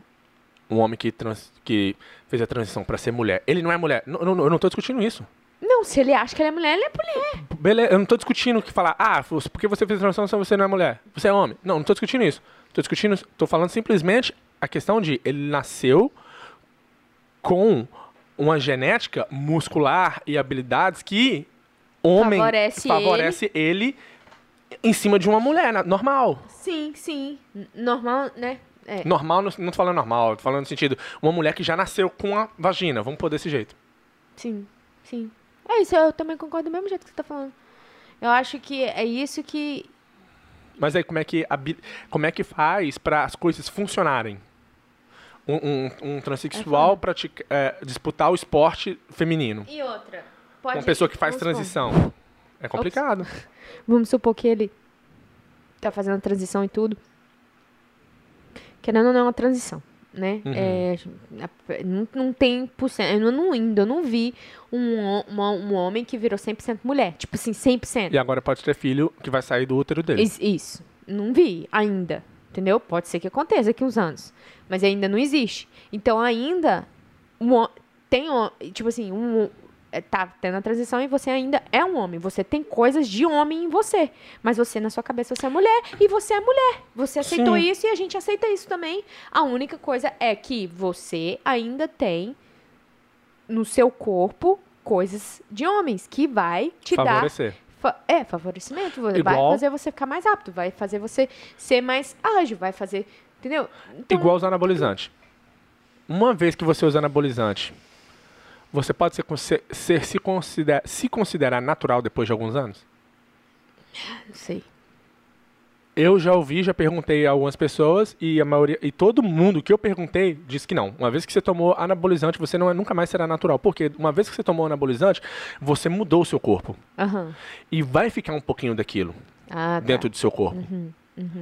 um homem que, trans, que fez a transição pra ser mulher, ele não é mulher. Não, não, eu não tô discutindo isso. Não, se ele acha que ele é mulher, ele é mulher. Beleza, eu não tô discutindo que falar, ah, porque você fez a transição, você não é mulher, você é homem. Não, não tô discutindo isso. Tô discutindo, tô falando simplesmente a questão de ele nasceu com uma genética muscular e habilidades que homem Favorece favorece ele. em cima de uma mulher, normal. Sim, sim. Normal, né? É. Normal, não, não tô falando normal, tô falando no sentido, uma mulher que já nasceu com a vagina, vamos pôr desse jeito. Sim, sim. É isso, eu também concordo do mesmo jeito que você tá falando. Eu acho que é isso que. Mas aí como é que, como é que faz para as coisas funcionarem? Um, um, um transexual pratica, é, disputar o esporte feminino. E outra? Pode, Uma pessoa que faz vamos supor- transição. É complicado. Vamos supor que ele tá fazendo transição e tudo. Querendo ou não, é uma transição, né? Uhum. É, não, não tem por cento. Eu não, ainda não vi um, uma- um homem que virou 100% mulher. Tipo assim, 100%. E agora pode ter filho que vai sair do útero dele. Is- Isso. Não vi ainda. Entendeu? Pode ser que aconteça daqui uns anos. Mas ainda não existe. Então, ainda. Um, tem. Tipo assim, um, tá tendo a transição e você ainda é um homem. Você tem coisas de homem em você. Mas você, na sua cabeça, você é mulher. E você é mulher. Você aceitou Sim. isso e a gente aceita isso também. A única coisa é que você ainda tem no seu corpo coisas de homens que vai te dar Favorecer. Fa- é, favorecimento. Vai Igual- fazer você ficar mais rápido, vai fazer você ser mais ágil, vai fazer. Entendeu? Então, Igual usar anabolizante. Uma vez que você usa anabolizante, você pode ser, ser- se, considera- se considerar natural depois de alguns anos? Não sei. Eu já ouvi, já perguntei a algumas pessoas e a maioria e todo mundo que eu perguntei disse que não. Uma vez que você tomou anabolizante, você não é- nunca mais será natural, porque uma vez que você tomou anabolizante, você mudou o seu corpo Aham. e vai ficar um pouquinho daquilo Ah, tá. dentro do seu corpo.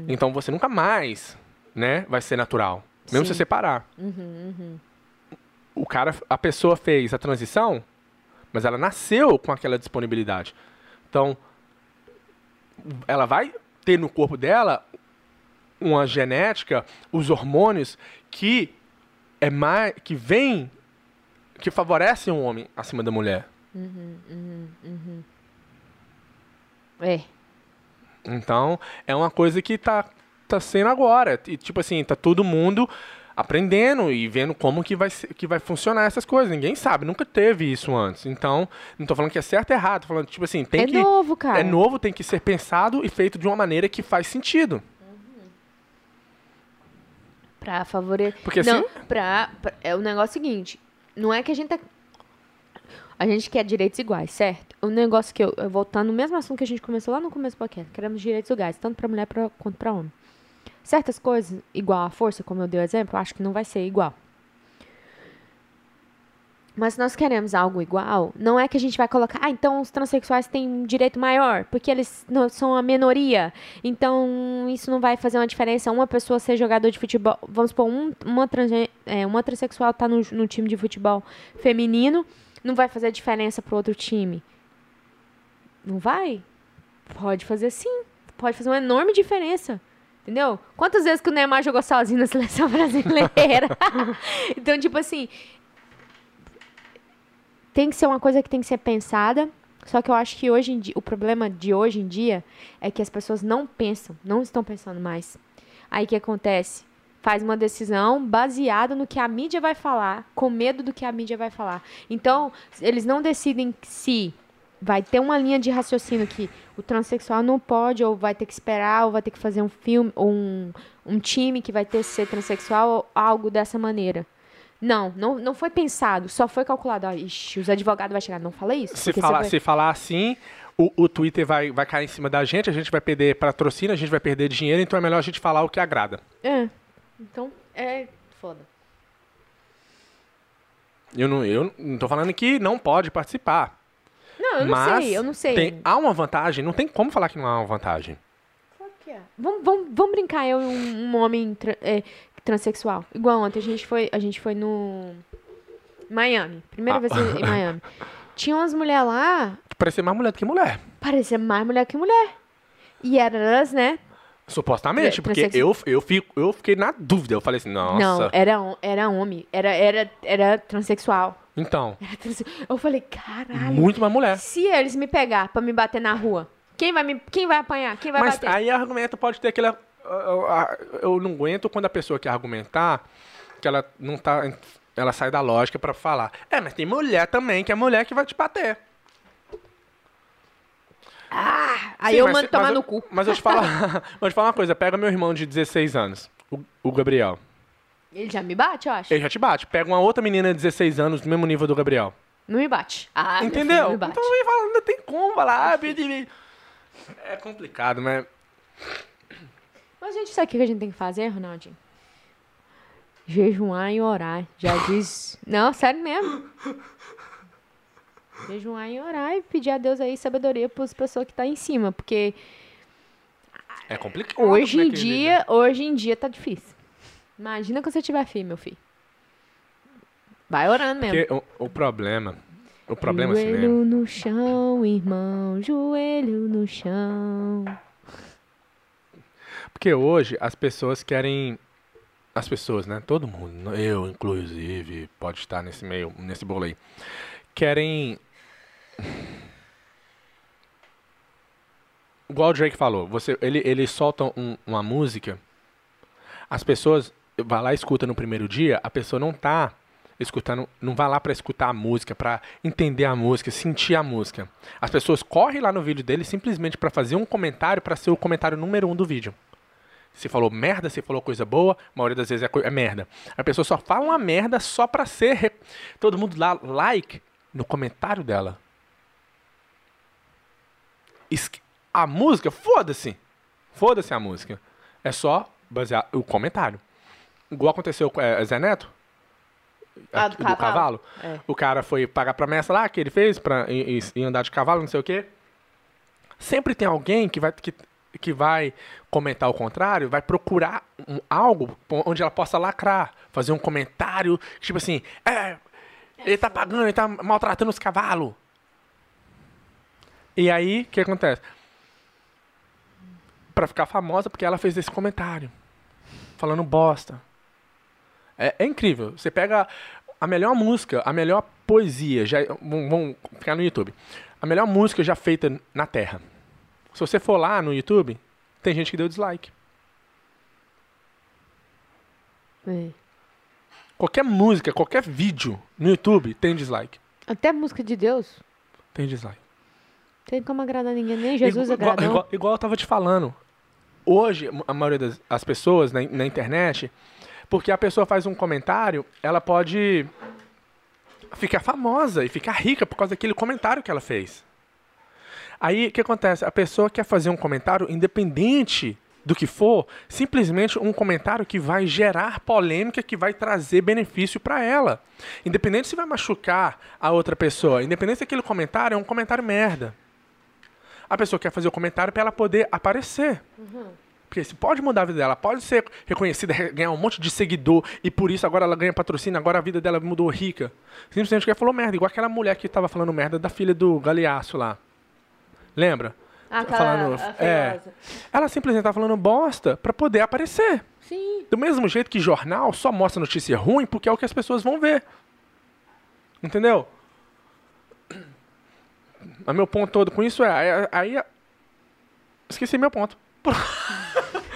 Então você nunca mais, né, vai ser natural, mesmo Sim. se você parar. O cara, a pessoa fez a transição, mas ela nasceu com aquela disponibilidade. Então, ela vai ter no corpo dela uma genética, os hormônios que é mais que vem que favorecem o homem acima da mulher. É. Então, é uma coisa que tá, tá sendo agora. E, tipo assim, tá todo mundo aprendendo e vendo como que vai, que vai funcionar essas coisas. Ninguém sabe, nunca teve isso antes. Então, não tô falando que é certo ou errado, tô falando, tipo assim, tem é que. novo, cara. É novo, tem que ser pensado e feito de uma maneira que faz sentido. Pra favorecer. Porque não, assim- pra, pra- É o negócio seguinte. Não é que a gente tá. A gente quer direitos iguais, certo? O negócio que eu, eu voltando no mesmo assunto que a gente começou lá no começo do podcast, queremos direitos iguais, tanto para mulher pra, quanto para homem. Certas coisas, igual a força, como eu dei o exemplo, acho que não vai ser igual. Mas se nós queremos algo igual, não é que a gente vai colocar, ah, então os transexuais têm um direito maior, porque eles não, são a minoria. Então isso não vai fazer uma diferença. Uma pessoa ser jogador de futebol, vamos supor, um, uma, transge- é, uma transexual tá no, no time de futebol feminino, não vai fazer diferença pro outro time. Não vai? Pode fazer sim. Pode fazer uma enorme diferença. Entendeu? Quantas vezes que o Neymar jogou sozinho na seleção brasileira? então, tipo assim, tem que ser uma coisa que tem que ser pensada. Só que eu acho que hoje em dia, o problema de hoje em dia é que as pessoas não pensam, não estão pensando mais. Aí o que acontece? Faz uma decisão baseada no que a mídia vai falar, com medo do que a mídia vai falar. Então, eles não decidem se vai ter uma linha de raciocínio que o transexual não pode, ou vai ter que esperar, ou vai ter que fazer um filme, ou um, um time que vai ter que ser transexual, ou algo dessa maneira. Não, não, não foi pensado, só foi calculado. Ah, ixi, os advogados vão chegar, não fala isso. Se falar, vai- se falar assim, o, o Twitter vai, vai cair em cima da gente, a gente vai perder patrocínio, a gente vai perder dinheiro, então é melhor a gente falar o que agrada. É, então, é foda. Eu não, eu não tô falando que não pode participar. Não, eu não mas sei, eu não sei. Tem, há uma vantagem, não tem como falar que não há uma vantagem. Qual que é? Vamos, vamos, vamos brincar, eu e um, um homem tra- é, transexual. Igual ontem, a gente foi, a gente foi no Miami. Primeira Ah. vez em Miami. Tinha umas mulheres lá, Parecia mais mulher do que mulher. parecia mais mulher que mulher. E elas, né? Supostamente, Tra- porque eu, eu, fico, eu fiquei na dúvida. Eu falei assim, nossa. Não, era, era homem. Era, era, era transexual. Então, Eu falei, caralho. muito mais mulher. Se eles me pegar pra me bater na rua, quem vai, me, quem vai apanhar? Quem vai Mas bater? aí argumento pode ter aquele. Eu, eu não aguento quando a pessoa quer argumentar que ela não tá. Ela sai da lógica pra falar. É, mas tem mulher também, que é mulher que vai te bater. Aí Sim, eu mas- mando tomar mas no eu- cu. Mas eu te falo, vou te falar uma coisa. Pega meu irmão de 16 anos, o, o Gabriel. Ele já me bate, eu acho. Ele já te bate. Pega uma outra menina de 16 anos do mesmo nível do Gabriel. Não me bate. Ah, Entendeu? não me bate. Então vem falando, não tem como falar. ah. É complicado, mas. Mas, gente, sabe o que a gente tem que fazer, Ronaldinho? Jejuar e orar. Já diz. Não, sério mesmo. Jejuar e orar e pedir a Deus aí sabedoria para as pessoas que estão em cima. Porque É complicado. hoje né, em querida? dia, hoje em dia tá difícil. Imagina quando você tiver filho, meu filho. Vai orando mesmo. Porque o, o problema. O problema assim, joelho né? no chão, irmão. Joelho no chão. Porque hoje as pessoas querem. As pessoas, né? Todo mundo, eu inclusive, pode estar nesse meio, nesse bolo aí. Querem. Igual o Drake falou, você, ele, ele solta um- uma música, as pessoas vai lá e escuta no primeiro dia, a pessoa não tá escutando, não vai lá pra escutar a música, pra entender a música, sentir a música. As pessoas correm lá no vídeo dele simplesmente pra fazer um comentário, pra ser o comentário número um do vídeo. Se falou merda, se falou coisa boa, a maioria das vezes é, é merda. A pessoa só fala uma merda só pra ser. Todo mundo lá, like no comentário dela. Esque- A música, foda-se. Foda-se a música. É só basear o comentário. Igual aconteceu com é, Zé Neto. Ah, aqui- do cavalo. É. O cara foi pagar promessa lá que ele fez pra ir andar de cavalo, não sei o quê. Sempre tem alguém que vai, que, que vai comentar o contrário, vai procurar um- algo onde ela possa lacrar, fazer um comentário, tipo assim, é, ele tá pagando, ele tá maltratando os cavalos. E aí, o que acontece? Pra ficar famosa, porque ela fez esse comentário, falando bosta. É, é incrível. Você pega a melhor música, a melhor poesia, já, vamos, ficar no YouTube. A melhor música já feita na Terra. Se você for lá no YouTube, tem gente que deu dislike. É. Qualquer música, qualquer vídeo no YouTube tem dislike. Até música de Deus. Tem dislike. Tem como agradar ninguém, nem Jesus igual, agradou. igual, igual eu tava te falando. Hoje, a maioria das as pessoas na, na internet, porque a pessoa faz um comentário, ela pode ficar famosa e ficar rica por causa daquele comentário que ela fez. Aí o que acontece? A pessoa quer fazer um comentário independente do que for, simplesmente um comentário que vai gerar polêmica, que vai trazer benefício para ela. Independente se vai machucar a outra pessoa, independente se aquele comentário é um comentário merda. A pessoa quer fazer o comentário para ela poder aparecer. Porque isso pode mudar a vida dela, pode ser reconhecida, re- ganhar um monte de seguidor e por isso agora ela ganha patrocínio, agora a vida dela mudou rica. Simplesmente porque falou merda, igual aquela mulher que tava falando merda da filha do Galeaço lá. Lembra? Aquela Falando- a é. Ela simplesmente tá falando bosta pra poder aparecer. Sim. Do mesmo jeito que jornal só mostra notícia ruim porque é o que as pessoas vão ver. Entendeu? Mas meu ponto todo com isso é. Aí- esqueci meu ponto.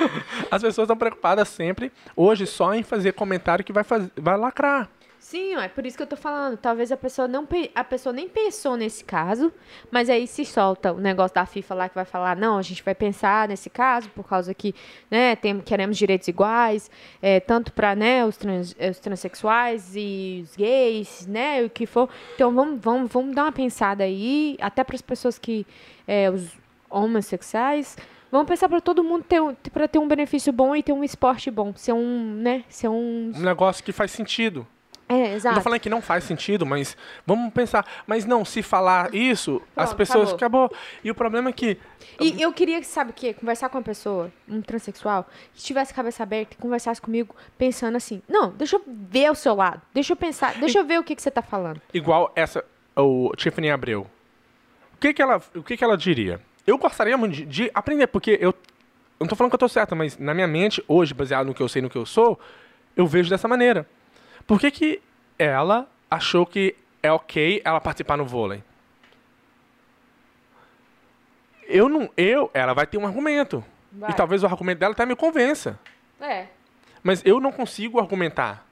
As pessoas estão preocupadas sempre, hoje, só em fazer comentário que vai, fazer, vai lacrar. Sim, é por isso que eu tô falando. Talvez a pessoa não a pessoa nem pensou nesse caso, mas aí se solta o negócio da FIFA lá que vai falar, não, a gente vai pensar nesse caso por causa que, né, tem, queremos direitos iguais, é, tanto para né, os, trans, os transexuais e os gays, né, o que for. Então vamos, vamos, vamos dar uma pensada aí, até para as pessoas que é, os homossexuais, vamos pensar para todo mundo ter um, para ter um benefício bom e ter um esporte bom, ser um, né, ser um, Um negócio que faz sentido. é, Não exato. tô falando que não faz sentido, mas vamos pensar. Mas não, se falar isso, as Pronto, pessoas. Acabou. E o problema é que. E eu queria, sabe o quê? Conversar com uma pessoa, um transexual, que tivesse cabeça aberta e conversasse comigo pensando assim, não, deixa eu ver o seu lado, deixa eu pensar, deixa eu ver o que, que você tá falando. igual essa, o Tiffany Abreu. O que que ela, o que que ela diria? Eu gostaria muito de, de aprender, porque eu, eu não tô falando que eu tô certa, mas na minha mente, hoje, baseado no que eu sei, no que eu sou, eu vejo dessa maneira. Por que que ela achou que é ok ela participar no vôlei? Eu não, eu, ela vai ter um argumento. Vai. E talvez o argumento dela até me convença. É. Mas eu não consigo argumentar.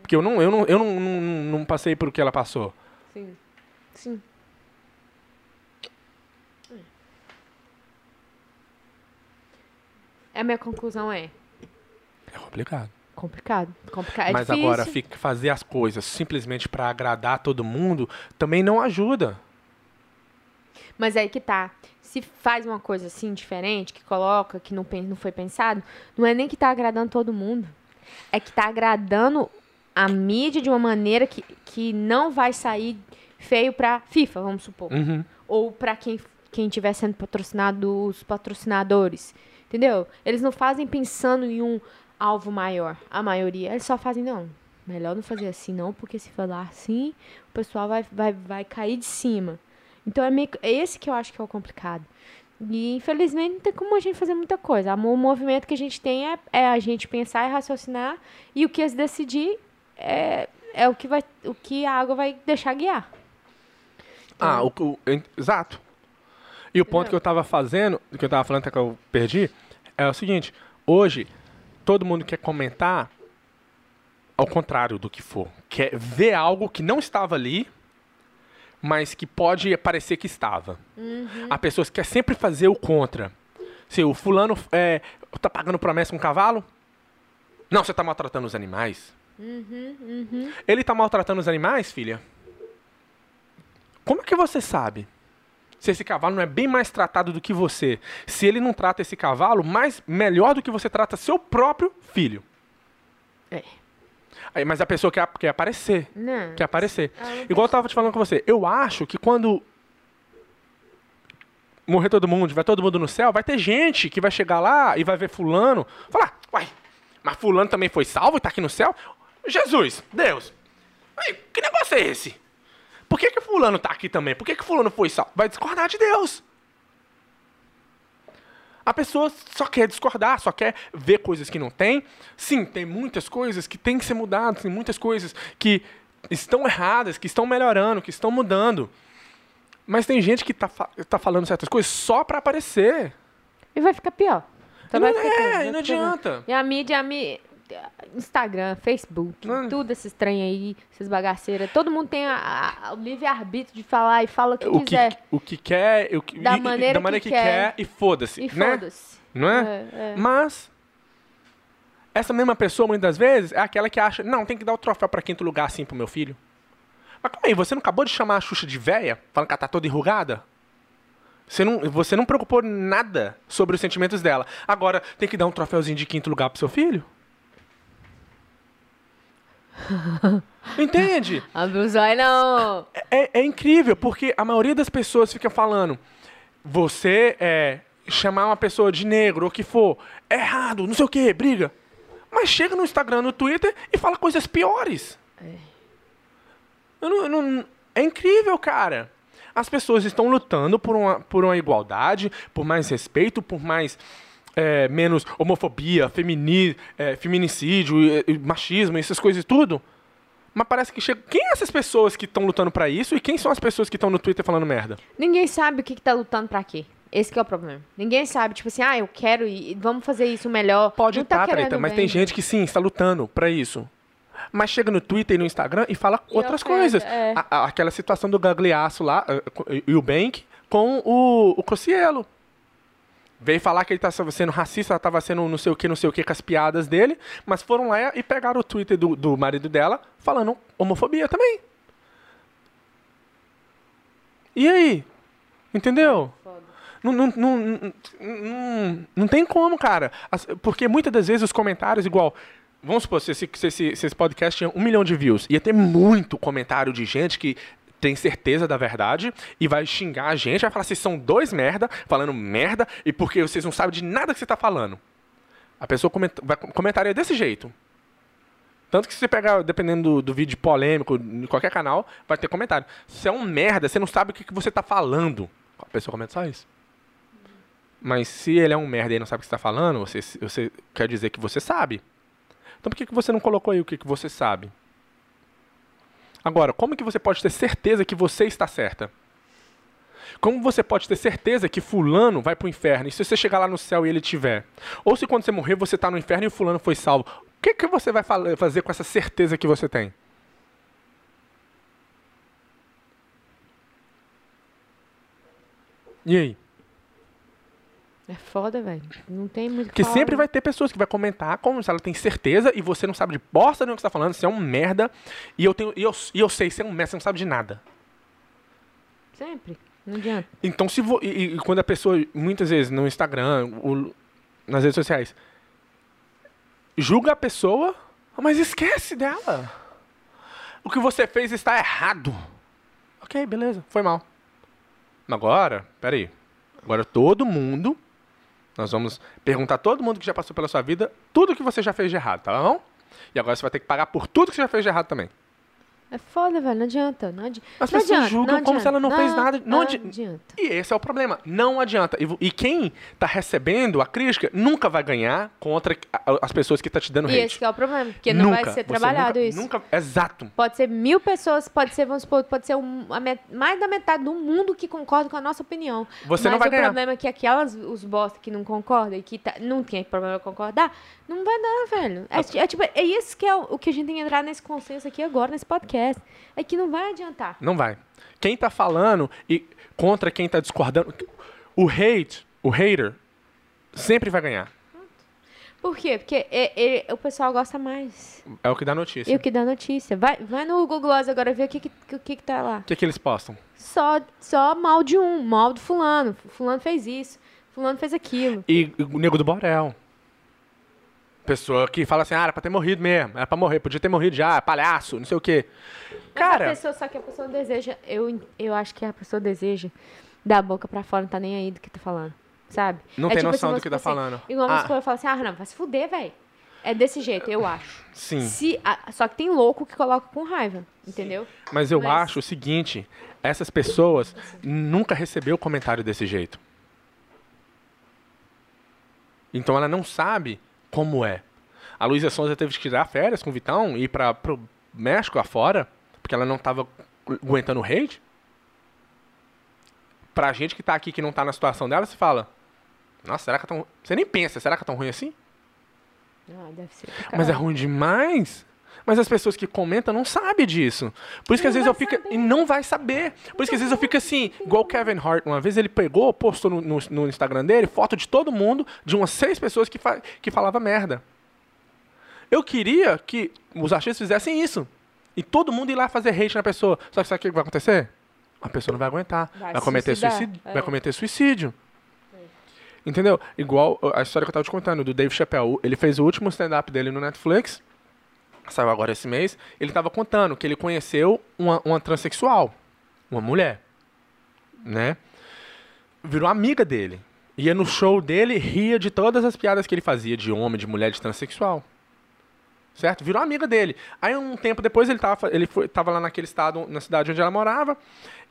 Porque eu não, eu não, eu não, não, não passei por o que ela passou. Sim. Sim. A minha conclusão é É complicado. complicado. complicado. É Mas difícil. agora, fica- fazer as coisas simplesmente pra agradar todo mundo também não ajuda. Mas aí que tá. Se faz uma coisa assim diferente, que coloca, que não, não foi pensado, não é nem que tá agradando todo mundo. É que tá agradando a mídia de uma maneira que, que não vai sair feio pra FIFA, vamos supor. Uhum. Ou pra quem quem estiver sendo patrocinado, os patrocinadores. Entendeu? Eles não fazem pensando em um alvo maior. A maioria, eles só fazem, não. Melhor não fazer assim, não, porque se falar assim, o pessoal vai, vai, vai cair de cima. Então é, meio, é esse que eu acho que é o complicado. E infelizmente não tem como a gente fazer muita coisa. O movimento que a gente tem é, é a gente pensar e raciocinar, e o que eles decidir é, é o que vai o que a água vai deixar guiar. Ah, o, o- en- exato. E o ponto que eu tava fazendo, que eu tava falando até que eu perdi, é o seguinte: hoje, todo mundo quer comentar ao contrário do que for. Quer ver algo que não estava ali, mas que pode parecer que estava. Há pessoas que querem sempre fazer o contra. Se o fulano é, tá pagando promessa com um cavalo, não, você tá maltratando os animais. Ele tá maltratando os animais, filha? Como é que você sabe? Se esse cavalo não é bem mais tratado do que você. Se ele não trata esse cavalo mais melhor do que você trata seu próprio filho. É. Aí, mas a pessoa quer, quer aparecer. Não. Quer aparecer. Igual eu tava te falando com você. Eu acho que quando morrer todo mundo, vai todo mundo no céu, vai ter gente que vai chegar lá e vai ver fulano, falar, uai, mas fulano também foi salvo e tá aqui no céu? Jesus, Deus, que negócio é esse? Por que que fulano tá aqui também? Por que que fulano foi salvo? Vai discordar de Deus. A pessoa só quer discordar, só quer ver coisas que não tem. Sim, tem muitas coisas que têm que ser mudadas, tem muitas coisas que estão erradas, que estão melhorando, que estão mudando. Mas tem gente que tá, fa- tá falando certas coisas só pra aparecer. E vai ficar pior. Só E vai não ficar pior, é, e não pior. adianta. E a mídia, a mídia, Instagram, Facebook, tudo esses trem aí, essas bagaceiras. Todo mundo tem a- a- o livre-arbítrio de falar e fala o que O que, quiser. o que quer, o que, Da e- e- maneira da maneira que que, quer. quer. e foda-se. E né? foda-se. Não é? É, é. Mas essa mesma pessoa, muitas vezes, é aquela que acha, não, tem que dar o troféu pra quinto lugar assim pro meu filho. Mas calma aí, você não acabou de chamar a Xuxa de véia, falando que ela tá toda enrugada? Você não, você não preocupou nada sobre os sentimentos dela. Agora, tem que dar um troféuzinho de quinto lugar pro seu filho? Entende? Olhos, não. É, é incrível, porque a maioria das pessoas fica falando, você é, chamar uma pessoa de negro ou o que for, é errado, não sei o que, briga. Mas chega no Instagram, no Twitter e fala coisas piores. Eu não- eu não- é incrível, cara. As pessoas estão lutando por uma, por uma igualdade, por mais respeito, por mais é, menos homofobia, femini, é, feminicídio, machismo, essas coisas e tudo. Mas parece que chega. Quem é essas pessoas que estão lutando pra isso e quem são as pessoas que estão no Twitter falando merda? Ninguém sabe o que, que tá lutando pra quê. Esse que é o problema. Ninguém sabe, tipo assim, ah, eu quero e vamos fazer isso melhor. Pode Não tá estar, querendo Treta, mas bem. tem gente que sim, está lutando pra isso. Mas chega no Twitter e no Instagram e fala E outras ofende, coisas. é. A- a- aquela situação do Gagliasso lá, eh, e o Bank, com o, o Cossielo. Veio falar que ele estava sendo racista, estava sendo não sei o que, não sei o que com as piadas dele, mas foram lá e pegaram o Twitter do, do marido dela falando homofobia também. E aí? Entendeu? Não, não, não, não, não, não tem como, cara. Porque muitas das vezes os comentários, igual. Vamos supor, se esse, se esse, se esse podcast tinha um milhão de views, ia ter muito comentário de gente que tem certeza da verdade e vai xingar a gente, vai falar vocês são dois merda, falando merda, e porque vocês não sabem de nada que você tá falando. A pessoa vai comentaria desse jeito. Tanto que se você pegar, dependendo do, do vídeo polêmico, em qualquer canal, vai ter comentário. Você é um merda, você não sabe o que, que você tá falando. A pessoa comenta só isso. Mas se ele é um merda e não sabe o que está falando, você, você quer dizer que você sabe. Então por que, que você não colocou aí o que, que você sabe? Agora, como que você pode ter certeza que você está certa? Como você pode ter certeza que fulano vai pro inferno e se você chegar lá no céu e ele tiver? Ou se quando você morrer você está no inferno e o fulano foi salvo? O que, que você vai fazer com essa certeza que você tem? E aí? É foda, velho. Não tem muito Porque sempre vai ter pessoas que vai comentar como se ela tem certeza e você não sabe de bosta nenhuma que você tá falando, você é um merda. E eu, tenho, e eu, e eu sei, você é um merda, você não sabe de nada. Sempre. Não adianta. Então, se vo, e, e quando a pessoa, muitas vezes no Instagram, o- nas redes sociais, julga a pessoa, mas esquece dela. O que você fez está errado. Ok, beleza, foi mal. Agora, peraí. Agora todo mundo, nós vamos perguntar a todo mundo que já passou pela sua vida tudo que você já fez de errado, tá bom? E agora você vai ter que pagar por tudo que você já fez de errado também. É foda, velho. Não adianta. Não adi... As não pessoas adianta, julgam não como se ela não adianta. fez nada. Não, Não adi- adianta. E esse é o problema. Não adianta. E, e quem tá recebendo a crítica nunca vai ganhar contra as pessoas que tá te dando E hate. esse que é o problema. Porque não Nunca. vai ser trabalhado nunca- isso. Nunca, exato. Pode ser mil pessoas, pode ser, vamos supor, pode ser um- met- mais da metade do mundo que concorda com a nossa opinião. Você Mas não vai o ganhar. problema é que aquelas, os bosta que não concordam e que tá- não tem problema concordar, não vai dar, velho. É, é tipo, é isso que é o, o que a gente tem que entrar nesse consenso aqui agora, nesse podcast. É que não vai adiantar. Não vai. Quem tá falando e contra quem tá discordando, o hate, o hater, sempre vai ganhar. Por quê? Porque é- é- o pessoal gosta mais. É o que dá notícia. E o que dá notícia. Vai, vai no Google Gloss agora ver o que, que, que, que tá lá. O que, que eles postam? Só, só mal de um, mal do fulano. Fulano fez isso, fulano fez aquilo. E o nego do Borel. Pessoa que fala assim, ah, era pra ter morrido mesmo. Era pra morrer, podia ter morrido já, palhaço, não sei o quê. Mas a Cara, pessoa, só que a pessoa deseja, eu, eu acho que a pessoa deseja da boca pra fora, não tá nem aí do que tá falando, sabe? Não É tem tipo noção assim, do que tá assim, falando. Igual vamos Ah. eu falo assim, ah, não, vai se fuder, velho. É desse jeito, eu acho. sim. Se, a- só que tem louco que coloca com raiva, entendeu? Mas eu Mas- acho o seguinte, essas pessoas nunca recebeu comentário desse jeito. Então ela não sabe como é. A Luísa Sonza teve que tirar férias com o Vitão e ir para pro México afora, porque ela não estava aguentando o hate. Pra gente que tá aqui que não tá na situação dela, você fala: "Nossa, será que é tão Você nem pensa, será que é tão ruim assim?" Ah, deve ser. Mas é ruim demais. Mas as pessoas que comentam não sabem disso. Por isso que Não às vezes eu fico. saber. E não vai saber. Por isso que às vezes eu fico assim, igual o Kevin Hart. Uma vez ele pegou, postou no, no- no Instagram dele foto de todo mundo, de umas seis pessoas que, fa que falava merda. Eu queria que os artistas fizessem isso. E todo mundo ir lá fazer hate na pessoa. Só que sabe o que vai acontecer? A pessoa não vai aguentar. Vai Vai, cometer, suicídio, é. vai cometer suicídio. Entendeu? Igual a história que eu tava te contando, do Dave Chappelle. Ele fez o último stand-up dele no Netflix. Saiu agora esse mês. Ele tava contando que ele conheceu uma, uma transexual. Uma mulher. Né? Virou amiga dele. Ia no show dele, ria de todas as piadas que ele fazia de homem, de mulher, de transexual. Certo? Virou amiga dele. Aí um tempo depois ele tava, ele foi, tava lá naquele estado, na cidade onde ela morava,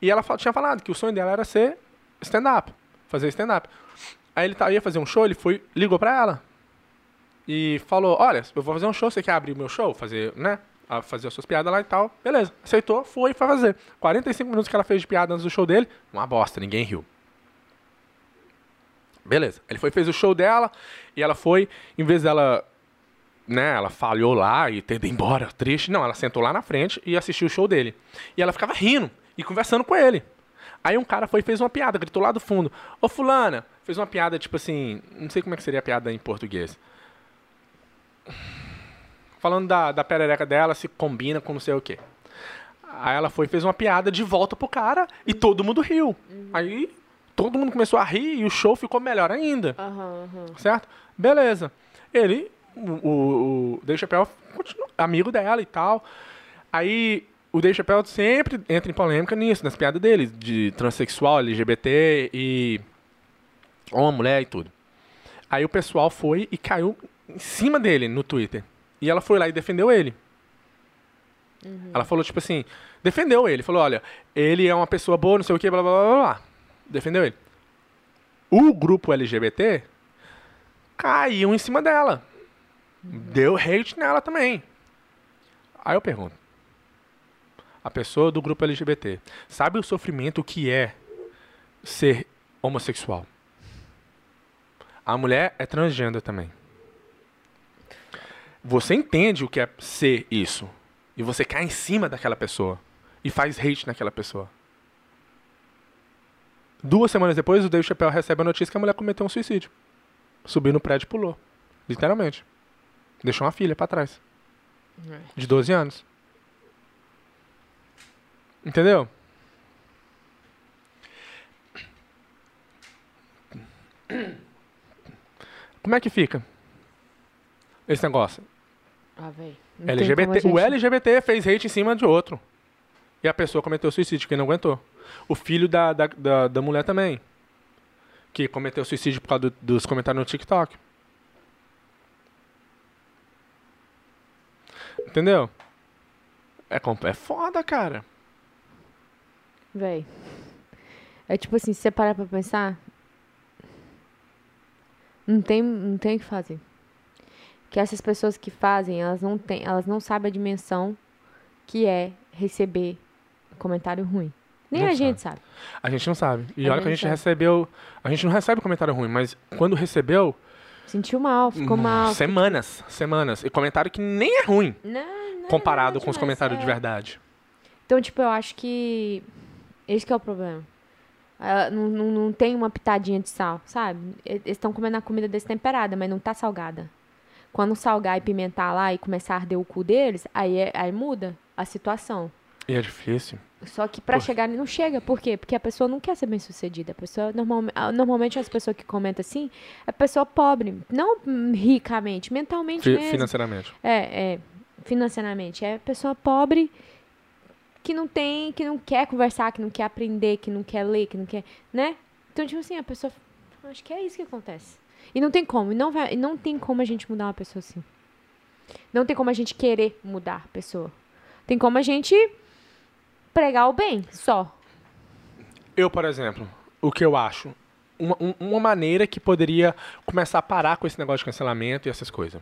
e ela tinha falado que o sonho dela era ser stand-up, fazer stand-up. Aí ele ia fazer um show, ele foi, ligou pra ela e falou: Olha, eu vou fazer um show, você quer abrir o meu show? Fazer, né? a- Fazer as suas piadas lá e tal. Beleza. Aceitou, foi foi fazer. 45 minutos que ela fez de piada antes do show dele, uma bosta, ninguém riu. Beleza. Ele foi, fez o show dela e ela foi, em vez dela, né, ela falhou lá e ter ido embora, triste. Não, ela sentou lá na frente e assistiu o show dele. E ela ficava rindo e conversando com ele. Aí um cara foi fez uma piada, gritou lá do fundo: Ô fulana, fez uma piada tipo assim, não sei como é que seria a piada em português. Falando da, da perereca dela, se combina com não sei o quê. Aí ela foi e fez uma piada de volta pro cara e todo mundo riu. Aí todo mundo começou a rir e o show ficou melhor ainda. Aham. Certo? Beleza. Ele, o, o, o Dave Chappelle, continua amigo dela e tal. Aí o Dave Chappelle sempre entra em polêmica nisso, nas piadas dele, de transexual, LGBT e uma mulher e tudo. Aí o pessoal foi e caiu em cima dele no Twitter. E ela foi lá e defendeu ele. Ela falou, tipo assim, defendeu ele. Falou, olha, ele é uma pessoa boa, não sei o que, blá, blá, blá, blá. Defendeu ele. O grupo LGBT caiu em cima dela. Deu hate nela também. Aí eu pergunto. A pessoa do grupo LGBT sabe o sofrimento que é ser homossexual? A mulher é transgênero também. Você entende o que é ser isso. E você cai em cima daquela pessoa. E faz hate naquela pessoa. Duas semanas depois, o Dave Chappelle recebe a notícia que a mulher cometeu um suicídio. Subiu no prédio e pulou. Literalmente. Deixou uma filha pra trás. De 12 anos. Entendeu? Como é que fica esse negócio? Ah, velho. LGBT, a O gente- LGBT fez hate em cima de outro. E a pessoa cometeu suicídio, que não aguentou. O filho da, da, da, da mulher também. Que cometeu suicídio por causa do- dos comentários no TikTok. Entendeu? É, é foda, cara. Véi. É tipo assim, se você parar pra pensar. Não tem, não tem o que fazer. Que essas pessoas que fazem, elas não têm, elas não sabem a dimensão que é receber comentário ruim. Nem Não a gente sabe. A gente não sabe. E A olha que a gente sabe. recebeu. A gente não recebe comentário ruim, mas quando recebeu, Sentiu mal, ficou mal. semanas, semanas. E comentário que nem é ruim Não, não é comparado verdade, com os comentários é- de verdade. Então, tipo, eu acho que esse que é o problema. Ah, não, não, não tem uma pitadinha de sal, sabe? Eles estão comendo a comida destemperada, mas não tá salgada. Quando salgar e pimentar lá e começar a arder o cu deles, aí, é- aí muda a situação. E é difícil. Só que Poxa. chegar não chega. Por quê? Porque a pessoa não quer ser bem sucedida. A pessoa, normalmente, normalmente as pessoas que comentam assim é pessoa pobre. Não ricamente, mentalmente Fi- mesmo. financeiramente. É, é, financeiramente. É pessoa pobre que não tem, que não quer conversar, que não quer aprender, que não quer ler, que não quer, né? Então, tipo assim, a pessoa, acho que é isso que acontece. E não tem como, não vai, não tem como a gente mudar uma pessoa assim. Não tem como a gente querer mudar a pessoa. Tem como a gente pregar o bem, só. Eu, por exemplo, o que eu acho, uma, um- uma maneira que poderia começar a parar com esse negócio de cancelamento e essas coisas.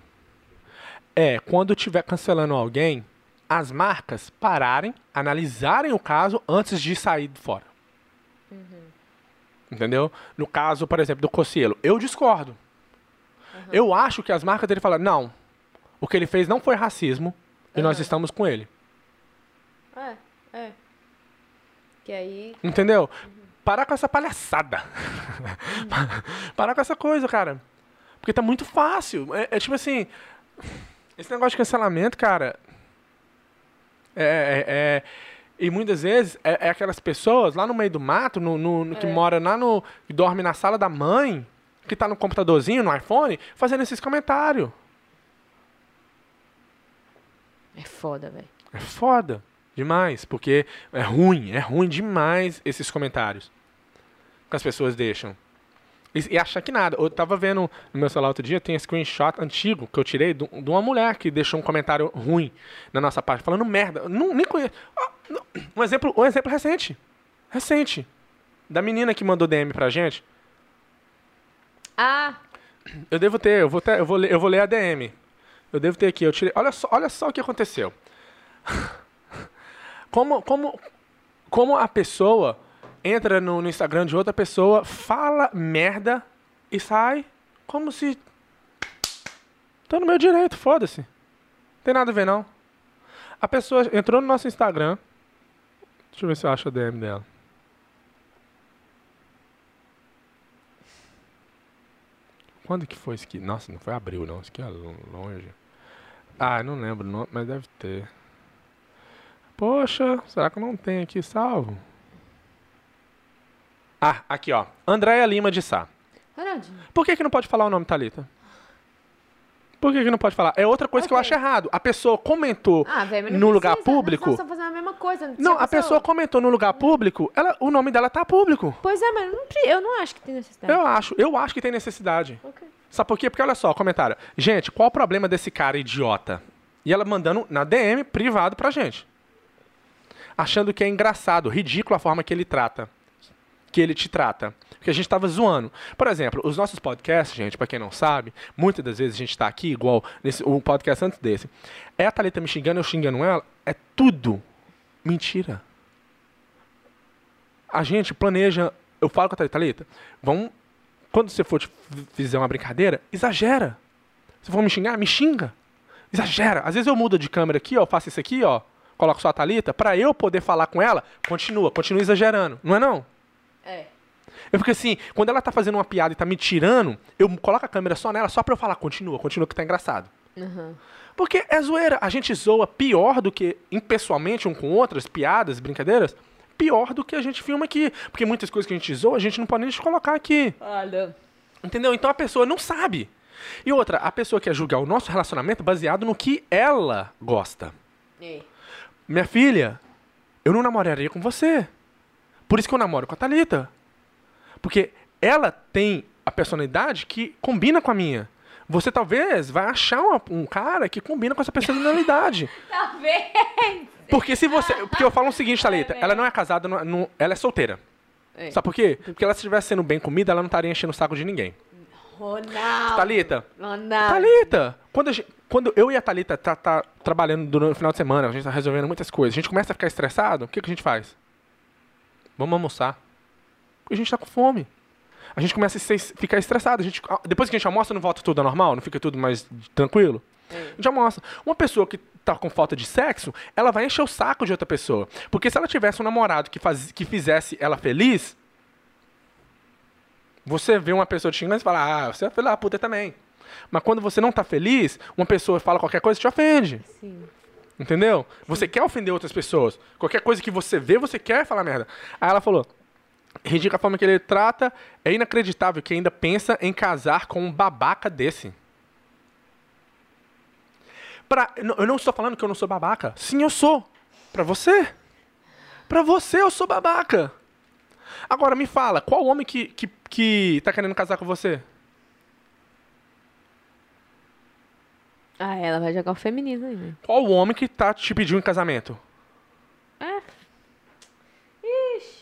É, quando estiver cancelando alguém, as marcas pararem, analisarem o caso antes de sair de fora. Entendeu? No caso, por exemplo, do Cocielo, eu discordo. Eu acho que as marcas dele falam, não, o que ele fez não foi racismo e nós estamos com ele. É, é. Que aí. Entendeu? Parar com essa palhaçada. Parar com essa coisa, cara. Porque tá muito fácil. É, é tipo assim. Esse negócio de cancelamento, cara. É, é- é- e muitas vezes é, é aquelas pessoas lá no meio do mato, no, no- no- que É. mora lá no. que dorme na sala da mãe, que tá no computadorzinho, no iPhone, fazendo esses comentários. É foda, velho. É foda demais, porque é ruim, é ruim demais esses comentários que as pessoas deixam. E, e achar que nada. Eu tava vendo no meu celular outro dia, tem um screenshot antigo que eu tirei de, de uma mulher que deixou um comentário ruim na nossa página, falando merda. Não, nem conheço. Um exemplo, um exemplo recente. Recente. Da menina que mandou DM pra gente. Ah, Eu devo ter, eu vou ter, eu vou ler, eu vou ler a DM. Eu devo ter aqui, eu tirei. Olha só, olha só o que aconteceu. Como, como, como a pessoa entra no, no Instagram de outra pessoa, fala merda e sai como se. Tô no meu direito, foda-se. Tem nada a ver não. A pessoa entrou no nosso Instagram. Deixa eu ver se eu acho a DM dela. Quando que foi isso aqui? Nossa, não foi abril, não. Isso aqui é lo- longe. Ah, não lembro, não, mas deve ter. Poxa, será que eu não tenho aqui salvo? Ah, aqui, ó. Andréia Lima de Sá. Ronaldinho. Por que, que não pode falar o nome Thalita? Por que, que não pode falar? É outra coisa que eu acho errado. A pessoa comentou Ah, não no lugar público. Estamos fazendo a mesma coisa. Se Não, a pessoa comentou no lugar público, ela, o nome dela tá público. Pois é, mas não, eu não acho que tem necessidade. Eu acho, eu acho que tem necessidade. Ok. Sabe por quê? Porque olha só, comentário. Gente, qual o problema desse cara idiota? E ela mandando na DM privado pra gente. Achando que é engraçado, ridículo a forma que ele trata. Que ele te trata. Porque a gente tava zoando. Por exemplo, os nossos podcasts, gente, pra quem não sabe, muitas das vezes a gente tá aqui, igual nesse, um podcast antes desse. É a Thalita me xingando, eu xingando ela. É tudo mentira. A gente planeja. Eu falo com a Thalita, Thalita, vamos quando você for te fizer uma brincadeira, exagera. Se for me xingar, me xinga. Exagera. Às vezes eu mudo de câmera aqui, ó, faço isso aqui, ó, coloco só a Thalita, pra eu poder falar com ela, continua, continua exagerando. Não é não? É. Eu fico assim, quando ela tá fazendo uma piada e tá me tirando, eu coloco a câmera só nela, só pra eu falar, continua, continua que tá engraçado. Uhum. Porque é zoeira. A gente zoa pior do que, impessoalmente, um com outras, piadas, brincadeiras, pior do que a gente filma aqui. Porque muitas coisas que a gente zoa, a gente não pode nem colocar aqui. Olha. Entendeu? Então a pessoa não sabe. E outra, a pessoa quer julgar o nosso relacionamento baseado no que ela gosta. É. Minha filha, eu não namoraria com você. Por isso que eu namoro com a Thalita. Porque ela tem a personalidade que combina com a minha. Você talvez vai achar uma- um cara que combina com essa personalidade. Talvez. Porque se você. Porque eu falo o seguinte, Thalita, ela não é casada, não- não- ela é solteira. É. Sabe por quê? Porque ela se estivesse sendo bem comida, ela não estaria enchendo o saco de ninguém. Ronaldo. Thalita, Ronaldo. Thalita, quando, gente- quando eu e a Thalita tá, tá trabalhando durante o final de semana, a gente tá resolvendo muitas coisas, a gente começa a ficar estressado, o que, que a gente faz? Vamos almoçar. Porque a gente tá com fome. A gente começa a se- ficar estressado. A gente, ah, depois que a gente almoça, não volta tudo ao normal? Não fica tudo mais tranquilo? A gente almoça. Uma pessoa que tá com falta de sexo, ela vai encher o saco de outra pessoa. Porque se ela tivesse um namorado que, faz, que fizesse ela feliz, você vê uma pessoa te xingando e fala, ah, você é filha da puta também. Mas quando você não tá feliz, uma pessoa fala qualquer coisa te ofende. Sim. Entendeu? Você quer ofender outras pessoas. Qualquer coisa que você vê, você quer falar merda. Aí ela falou: ridícula a forma que ele trata, é inacreditável que ainda pensa em casar com um babaca desse. Pra, eu não- estou falando que eu não sou babaca. Sim, eu sou. Pra você. Pra você, eu sou babaca. Agora, me fala, qual homem que, que, que tá querendo casar com você? Ah, ela vai jogar o feminino aí, né? Qual homem que tá te pedindo em casamento? É.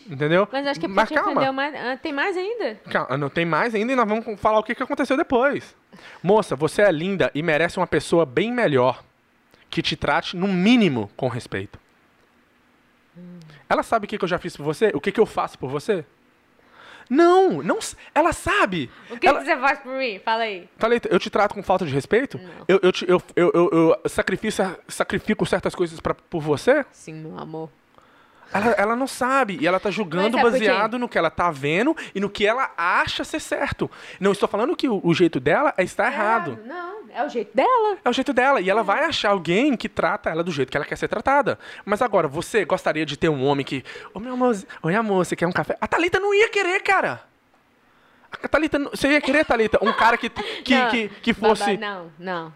Entendeu? Mas acho que é Mas porque te calma. ofendeu mais. Ah, tem mais ainda? Calma, não tem mais ainda e nós vamos falar o que, que aconteceu depois. Moça, você é linda e merece uma pessoa bem melhor que te trate, no mínimo, com respeito. Ela sabe o que, que eu já fiz por você? O que, que eu faço por você? Não, não. Ela sabe. O que, Ela- que você faz por mim? Fala aí. Thalita, eu te trato com falta de respeito? Não. Eu, eu, te- eu, eu, eu, eu sacrifico, sacrifico certas coisas pra, por você? Sim, meu amor. Ela, ela não sabe. E ela tá julgando é baseado no que ela tá vendo e no que ela acha ser certo. Não estou falando que o, o jeito dela é estar errado. Não, É o jeito dela. É o jeito dela. E ela vai achar alguém que trata ela do jeito que ela quer ser tratada. Mas agora, você gostaria de ter um homem que. Ô, meu amor, oi, amor, você quer um café? A Thalita não ia querer, cara. A Thalita. não- Você ia querer, Thalita? Um cara que, que, Não, que, que fosse. não, não.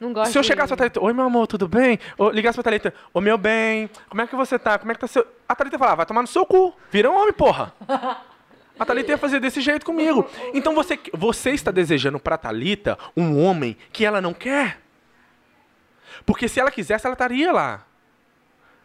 Não gosto Se eu chegasse pra Thalita, oi meu amor, tudo bem? Ou ligasse pra Thalita, ô meu bem, como é que você tá? Como é que tá seu. A Thalita falava, vai tomar no seu cu. Vira um homem, porra. A Thalita ia fazer desse jeito comigo. Então você, você está desejando pra Thalita um homem que ela não quer? Porque se ela quisesse, ela estaria lá.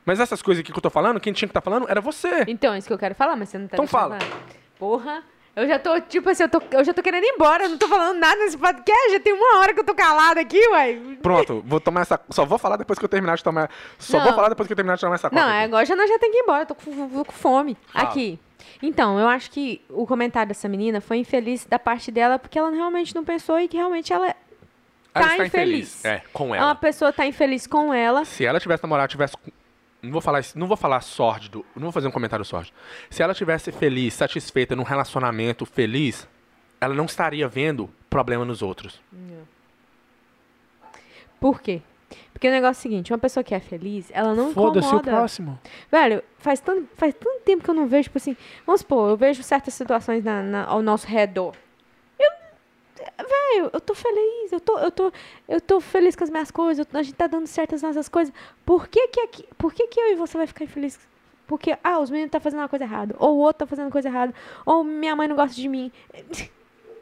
Mas essas coisas aqui que eu tô falando, quem tinha que estar falando era você. Então, é isso que eu quero falar, mas você não tá Então fala. falar. Porra, eu já tô, tipo assim, eu, tô, eu já tô querendo ir embora, eu não tô falando nada nesse podcast, já tem uma hora que eu tô calada aqui, uai. Pronto, vou tomar essa. Só vou falar depois que eu terminar de tomar. Só Não. vou falar depois que eu terminar de tomar essa coca. Não, aqui. agora já nós já tem que ir embora, eu tô com, com fome. Aqui. Então, eu acho que o comentário dessa menina foi infeliz da parte dela, porque ela realmente não pensou e que realmente ela Ela tá está infeliz. É, com ela. uma pessoa tá infeliz com ela. Se ela tivesse namorado, tivesse. Não vou falar, não vou falar sórdido, não vou fazer um comentário sórdido. Se ela tivesse feliz, satisfeita num relacionamento feliz, ela não estaria vendo problema nos outros. Por quê? Porque o negócio é o seguinte, uma pessoa que é feliz, ela não Foda-se o incomoda. próximo. Velho, faz tanto, faz tanto tempo que eu não vejo, tipo assim, vamos supor, eu vejo certas situações na, na- ao nosso redor. Eu, velho, eu tô feliz, eu tô, eu tô, eu tô feliz com as minhas coisas, eu a gente tá dando certo as nossas coisas. Por que que aqui, por que que eu e você vai ficar infeliz? Porque, ah, os meninos tá fazendo uma coisa errada, ou o outro tá fazendo coisa errada, ou minha mãe não gosta de mim.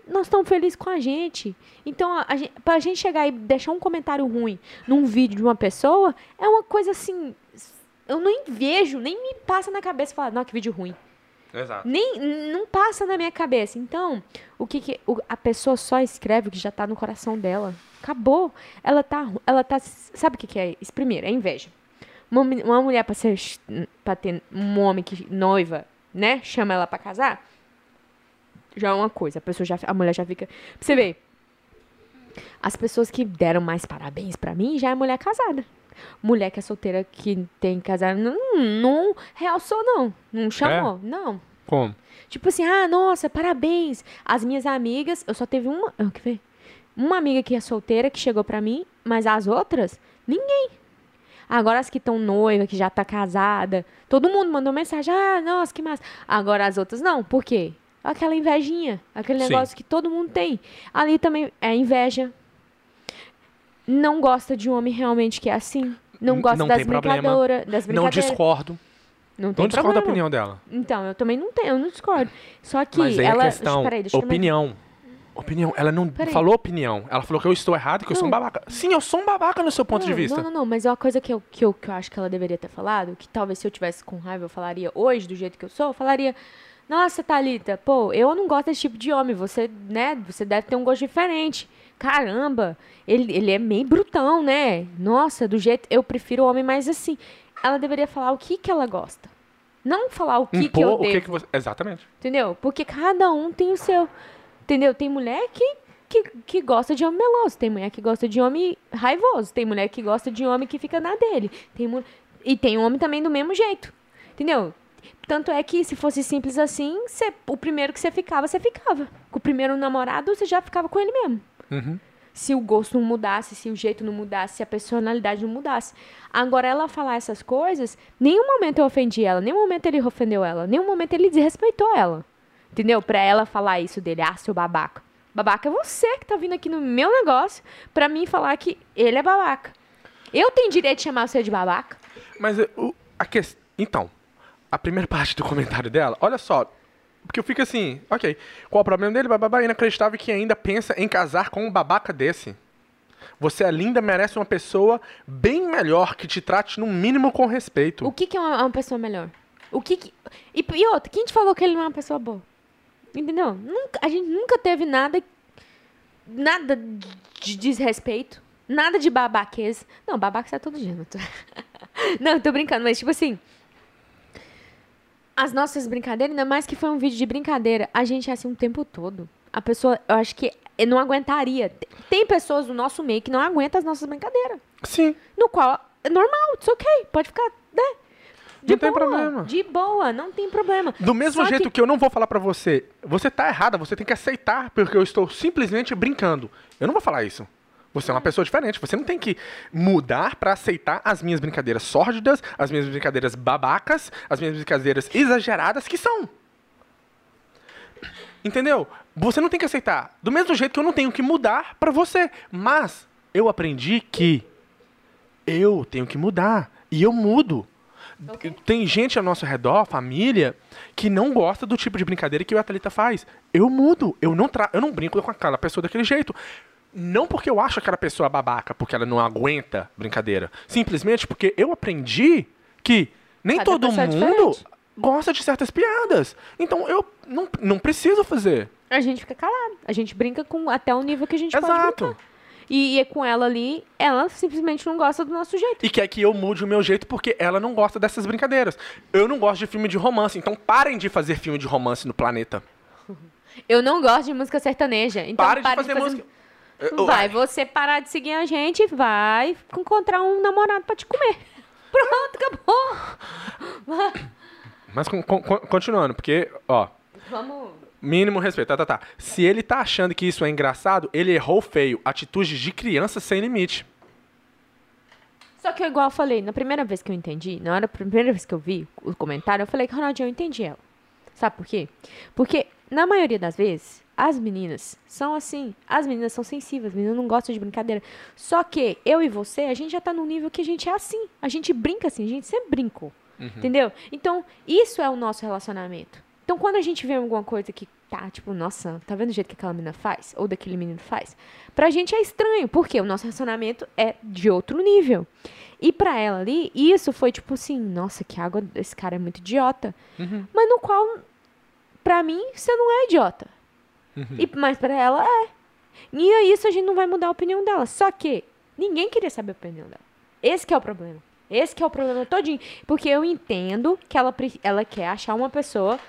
Nós estamos felizes com a gente. Então, a, a gente, pra gente chegar e deixar um comentário ruim num vídeo de uma pessoa, é uma coisa assim, eu nem vejo, nem me passa na cabeça falar, não, que vídeo ruim. Exato. Nem, não passa na minha cabeça. Então, o que, que o- a pessoa só escreve o que já tá no coração dela. Acabou. Ela tá, ela tá, sabe o que que é isso? Primeiro, é inveja. Uma, uma mulher pra ser, para ter um homem que noiva, né, chama ela pra casar, já é uma coisa. A pessoa já, a mulher já fica, pra você ver. As pessoas que deram mais parabéns pra mim já é mulher casada. Mulher que é solteira, que tem casado, não, não realçou, não. Não chamou, não. Como? Tipo assim, ah, nossa, parabéns. As minhas amigas, eu só teve uma, ah, que ver? Uma amiga que é solteira que chegou pra mim, mas as outras, ninguém. Agora as que estão noiva, que já tá casada, todo mundo mandou mensagem, ah, nossa, que massa. Agora as outras não, por quê? Aquela invejinha, aquele Sim. negócio que todo mundo tem. Ali também é inveja. Não gosta de um homem realmente que é assim. Não gosta não das brincadoras, das Não brincadeiras. discordo. Não tem Não discordo da opinião dela. Então, eu também não tenho, eu não discordo. Só que Mas aí ela. a questão, Peraí, deixa eu terminar. opinião. Opinião. Ela não Peraí. falou opinião. Ela falou que eu estou errado que eu sou um Não. babaca. Sim, eu sou um babaca no seu ponto de Não, vista. Não, não, não, mas é uma coisa que eu, que, eu, que eu acho que ela deveria ter falado, que talvez se eu tivesse com raiva eu falaria hoje, do jeito que eu sou, eu falaria. Nossa, Thalita, pô, eu não gosto desse tipo de homem. Você, né, você deve ter um gosto diferente. Caramba, ele, ele é meio brutão, né? Nossa, do jeito. Eu prefiro o homem mais assim. Ela deveria falar o que, que ela gosta. Não falar o que, que eu Impor o devo. que, que você. Exatamente. Entendeu? Porque cada um tem o seu. Entendeu? Tem mulher que, que, que gosta de homem meloso, tem mulher que gosta de homem raivoso, tem mulher que gosta de homem que fica na dele. Tem mu- E tem homem também do mesmo jeito. Entendeu? Tanto é que se fosse simples assim, cê- o primeiro que você ficava, você ficava. Com o primeiro namorado, você já ficava com ele mesmo. Uhum. Se o gosto não mudasse, se o jeito não mudasse, se a personalidade não mudasse. Agora, ela falar essas coisas, nenhum momento eu ofendi ela, nenhum momento ele ofendeu ela, nenhum momento ele desrespeitou ela. Entendeu? Pra ela falar isso dele, ah, seu babaca. Babaca é você que tá vindo aqui no meu negócio pra mim falar que ele é babaca. Eu tenho direito de chamar você de babaca? Mas eh, o, a questão. Então, a primeira parte do comentário dela, olha só. Porque eu fico assim, ok. Qual o problema dele? Bababá, inacreditável que ainda pensa em casar com um babaca desse. Você é linda, merece uma pessoa bem melhor que te trate no mínimo com respeito. O que, que é uma, uma pessoa melhor? O que, que- E, e outra, quem te falou que ele não é uma pessoa boa? Entendeu? Nunca, a gente nunca teve nada. Nada de desrespeito. Nada de babaqueza. Não, babaca sai todo dia. Não, tô... não, tô brincando, mas tipo assim. As nossas brincadeiras, ainda mais que foi um vídeo de brincadeira, a gente é assim o tempo todo. A pessoa, eu acho que não aguentaria. Tem pessoas do nosso meio que não aguentam as nossas brincadeiras. Sim. No qual é normal, it's ok, pode ficar, né? De Não tem boa, problema. De boa, não tem problema. Do mesmo Só jeito que- que... eu não vou falar pra você, você tá errada, você tem que aceitar, porque eu estou simplesmente brincando. Eu não vou falar isso. Você é uma pessoa diferente. Você não tem que mudar pra aceitar as minhas brincadeiras sórdidas, as minhas brincadeiras babacas, as minhas brincadeiras exageradas que são. Entendeu? Você não tem que aceitar. Do mesmo jeito que eu não tenho que mudar pra você. Mas eu aprendi que eu tenho que mudar. E eu mudo. Tem gente ao nosso redor, família, que não gosta do tipo de brincadeira que o atleta faz. Eu mudo. Eu não, tra eu não brinco com aquela pessoa daquele jeito. Não porque eu acho aquela pessoa babaca, porque ela não aguenta brincadeira. Simplesmente porque eu aprendi que nem Cada todo é mundo diferente. gosta de certas piadas. Então eu não, não preciso fazer. A gente fica calado. A gente brinca com até o nível que a gente pode Exato. brincar. E, e é com ela ali, ela simplesmente não gosta do nosso jeito. E quer que eu mude o meu jeito porque ela não gosta dessas brincadeiras. Eu não gosto de filme de romance, então parem de fazer filme de romance no planeta. Eu não gosto de música sertaneja. Então Parem de para fazer música. Vai você parar de seguir a gente, vai encontrar um namorado pra te comer. Pronto, acabou. Mas con- con- continuando, porque, ó, Vamos. mínimo respeito, tá, tá, tá. Se ele tá achando que isso é engraçado, ele errou feio. Atitudes de criança sem limite. Só que, igual eu falei, na primeira vez que eu entendi, na hora, primeira vez que eu vi o comentário, eu falei que, Ronaldinho, eu entendi ela. Sabe por quê? Porque, na maioria das vezes, as meninas são assim. As meninas são sensíveis, as meninas não gostam de brincadeira. Só que eu e você, a gente já tá num nível que a gente é assim. A gente brinca assim, a gente sempre brincou. Entendeu? Então, isso é o nosso relacionamento. Então, quando a gente vê alguma coisa que tá, tipo, nossa, tá vendo o jeito que aquela menina faz? Ou daquele menino faz? Pra gente é estranho, porque o nosso relacionamento é de outro nível. E pra ela ali, isso foi tipo assim, nossa, que água, esse cara é muito idiota. Mas no qual, pra mim, você não é idiota. E, mas pra ela é. E é isso a gente não vai mudar a opinião dela. Só que ninguém queria saber a opinião dela. Esse que é o problema. Esse que é o problema todinho. Porque eu entendo que ela, ela quer achar uma pessoa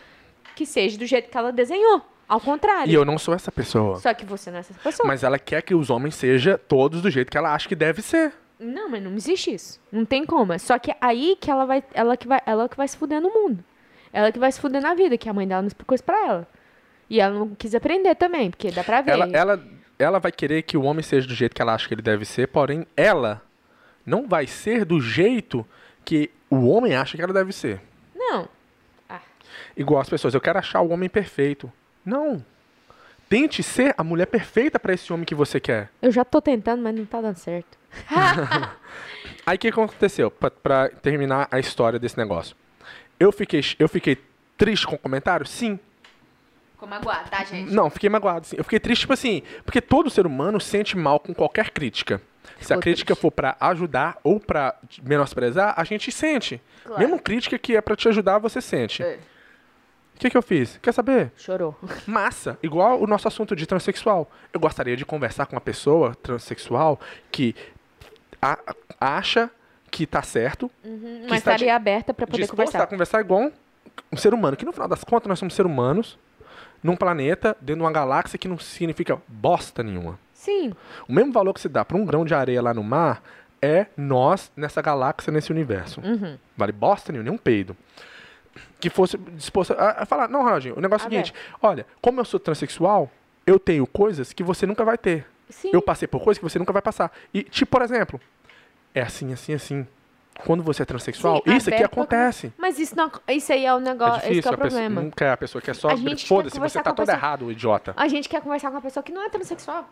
que seja do jeito que ela desenhou. Ao contrário. E eu não sou essa pessoa. Só que você não é essa pessoa. Mas ela quer que os homens sejam todos do jeito que ela acha que deve ser. Não, mas não existe isso. Não tem como. É Só que aí que ela vai, ela que vai, ela que vai se fuder no mundo. Ela que vai se fuder na vida, que a mãe dela não explicou isso pra ela. E ela não quis aprender também, porque dá pra ver. Ela, ela, ela vai querer que o homem seja do jeito que ela acha que ele deve ser, porém, ela não vai ser do jeito que o homem acha que ela deve ser. Não. Igual as pessoas, eu quero achar o homem perfeito. Não. Tente ser a mulher perfeita pra esse homem que você quer. Eu já tô tentando, mas não tá dando certo. Aí o que aconteceu? Pra terminar a história desse negócio. Eu fiquei, eu fiquei triste com o comentário? Sim. Como aguarda, tá, gente? Não, fiquei magoado. Sim. Eu fiquei triste, tipo assim, porque todo ser humano sente mal com qualquer crítica. Se a Ficou crítica triste. for pra ajudar ou pra menosprezar, a gente sente. Claro. Mesmo crítica que é pra te ajudar, você sente. É. O que, que eu fiz? Quer saber? Chorou. Massa. Igual o nosso assunto de transexual. Eu gostaria de conversar com uma pessoa transexual que a- acha que tá certo, Mas está estaria aberta pra poder conversar. a conversar igual um, um ser humano. Que no final das contas, nós somos seres humanos num planeta, dentro de uma galáxia que não significa bosta nenhuma. Sim. O mesmo valor que se dá para um grão de areia lá no mar é nós nessa galáxia, nesse universo. Uhum. Vale bosta nenhuma, nem um peido. Que fosse disposto a, a falar, não, Ronaldinho, o negócio é o seguinte, olha, como eu sou transexual, eu tenho coisas que você nunca vai ter. Sim. Eu passei por coisas que você nunca vai passar. E, tipo, por exemplo, é assim, assim, assim. Quando você é transexual, Sim, isso aqui pra acontece. Mas isso, não, isso aí é o É negócio, esse que difícil, é o a pessoa, problema. não quer a pessoa que é só. A Foda-se, você tá a todo pessoa- errado, idiota. A gente quer conversar com uma pessoa que não é transexual.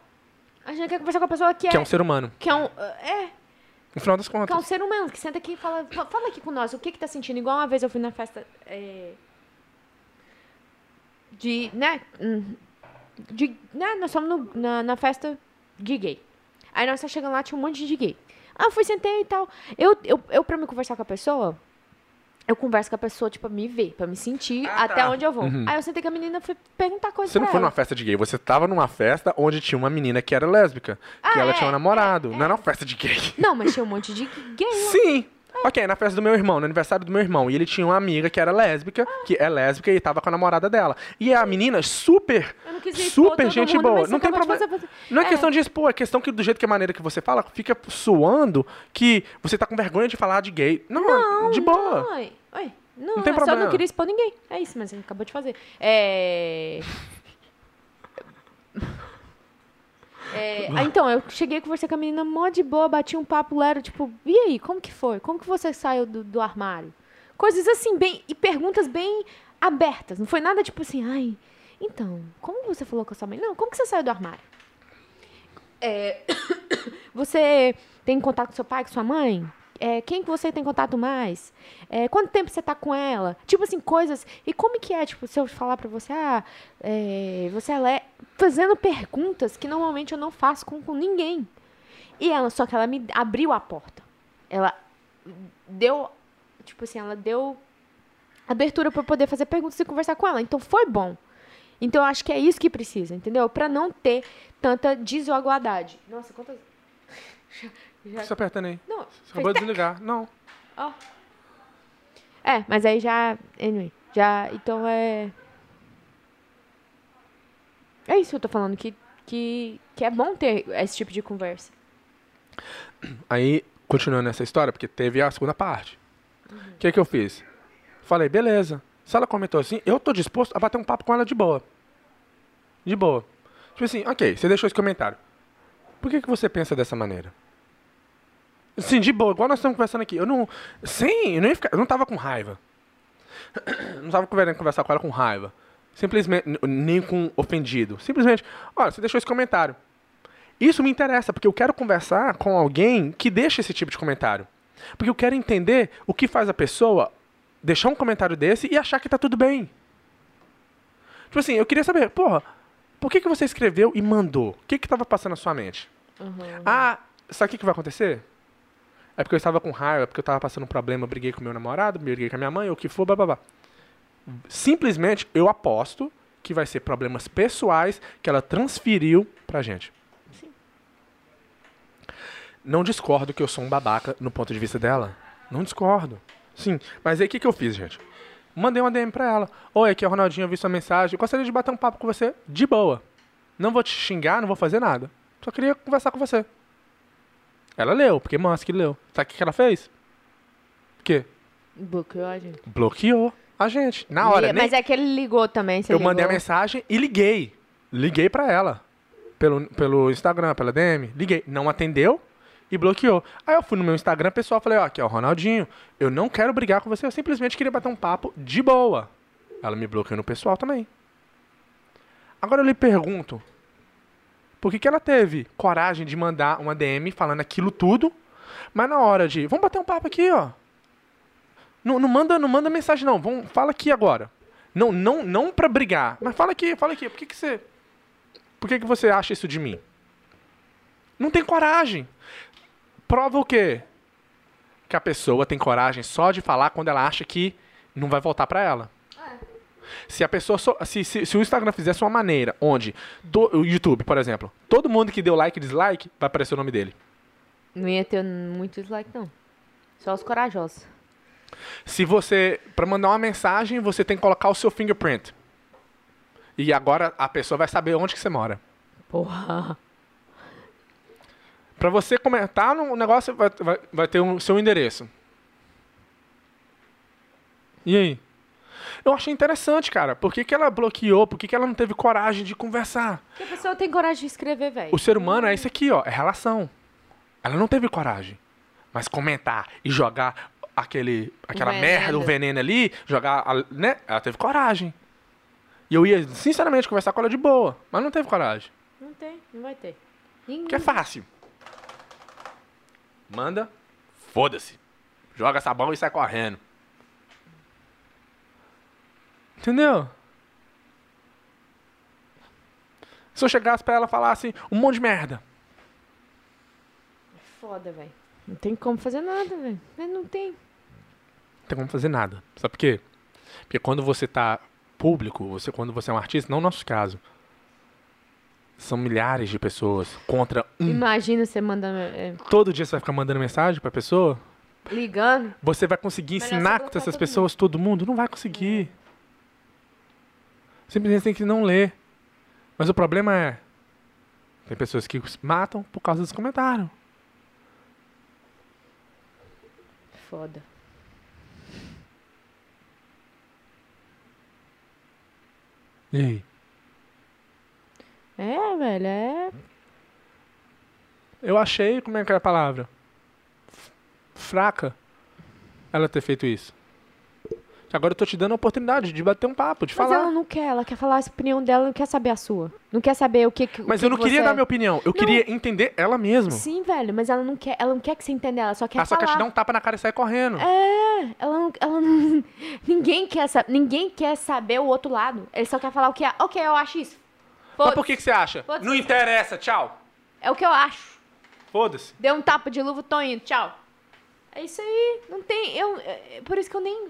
A gente quer conversar com uma pessoa que é. Que é um ser humano. que é um- é, No final das que é um contas. ser humano, que senta aqui e fala, fa- fala aqui com nós, o que que tá sentindo? Igual uma vez eu fui na festa é, de, né, hum, de, né, nós fomos no- na, na festa de gay. Aí nós tá chegando lá, tinha um monte de gay. Ah, eu fui, sentei e tal. Eu, eu, eu pra me conversar com a pessoa, eu converso com a pessoa, tipo, pra me ver, pra me sentir Ah, até tá. onde eu vou. Uhum. Aí eu sentei com a menina e fui perguntar coisas Você não foi ela. numa festa de gay, você tava numa festa onde tinha uma menina que era lésbica. que Ah, ela é, tinha um namorado. é, Não era uma festa de gay. Não, mas tinha um monte de gay. Sim. Ok, na festa do meu irmão, no aniversário do meu irmão. E ele tinha uma amiga que era lésbica, que é lésbica e tava com a namorada dela. E a menina, super, não super gente mundo, boa. Não tem problema. fazer- Não é, É. questão de expor, é questão que do jeito que a maneira que você fala, fica suando que você tá com vergonha de falar de gay. Não, de boa. Não, oi, oi. Não, Não tem só problema. não queria expor ninguém. É isso, mas ele acabou de fazer. É... É, ah, então, eu cheguei a conversar com a menina mó de boa, bati um papo, lá, era tipo, e aí, como que foi? Como que você saiu do, do armário? Coisas assim, bem. E perguntas bem abertas. Não foi nada tipo assim, ai, então, como você falou com a sua mãe? Não, como que você saiu do armário? É, você tem contato com seu pai, com sua mãe? É, quem que você tem contato mais? É, quanto tempo você tá com ela? Tipo assim, coisas. E como que é, tipo, se eu falar pra você, ah, é, você é fazendo perguntas que normalmente eu não faço com, com ninguém. E ela, só que ela me abriu a porta. Ela deu, tipo assim, ela deu abertura para poder fazer perguntas e conversar com ela. Então foi bom. Então eu acho que é isso que precisa, entendeu? Para não ter tanta desigualdade. Nossa, quantas já... Você apertando aí. Não. Você acabou de desligar. Não. Ó. Oh. É, mas aí já. Anyway. Já. Então é. É isso que eu tô falando, que, que, que é bom ter esse tipo de conversa. Aí, continuando essa história, porque teve a segunda parte. O uhum. que, que eu fiz? Falei, beleza. Se ela comentou assim, eu tô disposto a bater um papo com ela de boa. De boa. Tipo assim, ok, você deixou esse comentário. Por que, que você pensa dessa maneira? Sim, de boa, igual nós estamos conversando aqui. Eu não. Sim, eu não ia ficar. Eu não tava com raiva. Não tava querendo conversar com ela com raiva. Simplesmente. Nem com ofendido. Simplesmente, olha, você deixou esse comentário. Isso me interessa, porque eu quero conversar com alguém que deixa esse tipo de comentário. Porque eu quero entender o que faz a pessoa deixar um comentário desse e achar que tá tudo bem. Tipo assim, eu queria saber, porra, por que, que você escreveu e mandou? O que que tava passando na sua mente? Uhum. Ah, sabe o que, que vai acontecer? É porque eu estava com raiva, porque eu estava passando um problema, briguei com meu namorado, briguei com a minha mãe, ou o que for, babá. Simplesmente, eu aposto que vai ser problemas pessoais que ela transferiu pra gente. Sim. Não discordo que eu sou um babaca no ponto de vista dela. Não discordo. Sim, mas aí o que, que eu fiz, gente? Mandei uma DM pra ela. Oi, aqui é o Ronaldinho, eu vi sua mensagem. Eu gostaria de bater um papo com você de boa. Não vou te xingar, não vou fazer nada. Só queria conversar com você. Ela leu, porque Musk leu. Sabe o que, ela fez? O quê? Bloqueou a gente. Bloqueou a gente. Na hora, Mas é que ele ligou também, Eu ligou. mandei a mensagem e liguei. Liguei pra ela. Pelo, pelo Instagram, pela DM. Liguei. Não atendeu e bloqueou. Aí eu fui no meu Instagram pessoal falei, ó, aqui é o Ronaldinho. Eu não quero brigar com você, eu simplesmente queria bater um papo de boa. Ela me bloqueou no pessoal também. Agora eu lhe pergunto, por que, que ela teve coragem de mandar uma DM falando aquilo tudo, mas na hora de, vamos bater um papo aqui, ó. Não, não manda, não manda mensagem não, vamos, fala aqui agora. Não, não, não para brigar, mas fala aqui, fala aqui. Por que, que você, por que, que você acha isso de mim? Não tem coragem. Prova o quê? Que a pessoa tem coragem só de falar quando ela acha que não vai voltar para ela. Se a pessoa. So, se, se, se, o Instagram fizesse uma maneira onde. Do, o YouTube, por exemplo. Todo mundo que deu like e dislike vai aparecer o nome dele. Não ia ter muito dislike, não. Só os corajosos. Se você. Pra mandar uma mensagem, você tem que colocar o seu fingerprint. E agora a pessoa vai saber onde que você mora. Porra. Pra você comentar no negócio, vai, vai, vai ter o um, seu endereço. E aí? Eu achei interessante, cara. Por que, que ela bloqueou? Por que, que ela não teve coragem de conversar? Porque a pessoa tem coragem de escrever, velho. O ser humano é isso aqui, ó. É relação. Ela não teve coragem. Mas comentar e jogar aquele, aquela merda, o veneno ali, jogar, né? Ela teve coragem. E eu ia, sinceramente, conversar com ela de boa. Mas não teve coragem. Não tem, não vai ter. Ninguém. Que é fácil. Manda, foda-se. Joga sabão e sai correndo. Entendeu? Se eu chegasse pra ela e falasse um monte de merda. Foda, velho. Não tem como fazer nada, velho. Não tem. Não tem como fazer nada. Sabe por quê? Porque quando você tá público, você, quando você é um artista, não no nosso caso, são milhares de pessoas contra um. Imagina você mandando. É... Todo dia você vai ficar mandando mensagem pra pessoa? Ligando. Você vai conseguir ensinar com essas pessoas, todo mundo? Não vai conseguir. É. Simplesmente tem que não ler. Mas o problema é. Tem pessoas que matam por causa dos comentários. Foda. E aí? É, velho, é. Eu achei, como é que é a palavra? Fraca ela ter feito isso. Agora eu tô te dando a oportunidade de bater um papo, de Mas falar. ela não quer, ela quer falar a opinião dela, não quer saber a sua. Não quer saber o que. o Mas que eu não que queria você dar é. minha opinião. Eu queria entender ela mesma. Sim, velho, mas ela não quer, ela não quer que você entenda, ela só quer Ela só falar. quer te dar um tapa na cara e sair correndo. É, ela não, ela não ninguém quer saber, ninguém quer saber o outro lado. Ele só quer falar o que é. OK, eu acho isso. Mas por que, que você acha? Não interessa, tchau. É o que eu acho. Foda-se. Deu um tapa de luva, tô indo, tchau. É isso aí, não tem, eu, é, por isso que eu nem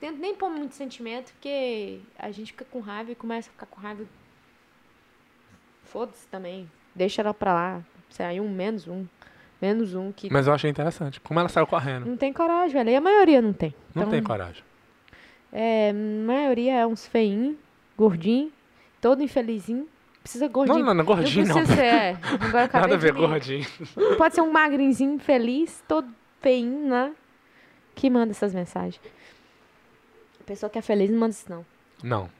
tento nem pôr muito sentimento, porque a gente fica com raiva e começa a ficar com raiva. Foda-se também. Deixa ela pra lá. Saiu um menos um. Menos um que Mas eu achei interessante. Como ela saiu correndo. não tem coragem, velho. E a maioria não tem. Não Então, tem coragem. É, a maioria é uns feinhos, gordinho, todo infelizinho. Precisa Não, gordinho. não, não, gordinho não. precisa ser, é. Agora Nada a ver, gordinho. Pode ser um magrinzinho, feliz, todo feinho, né? Que manda essas mensagens. Pessoa que é feliz não manda isso, não. Não.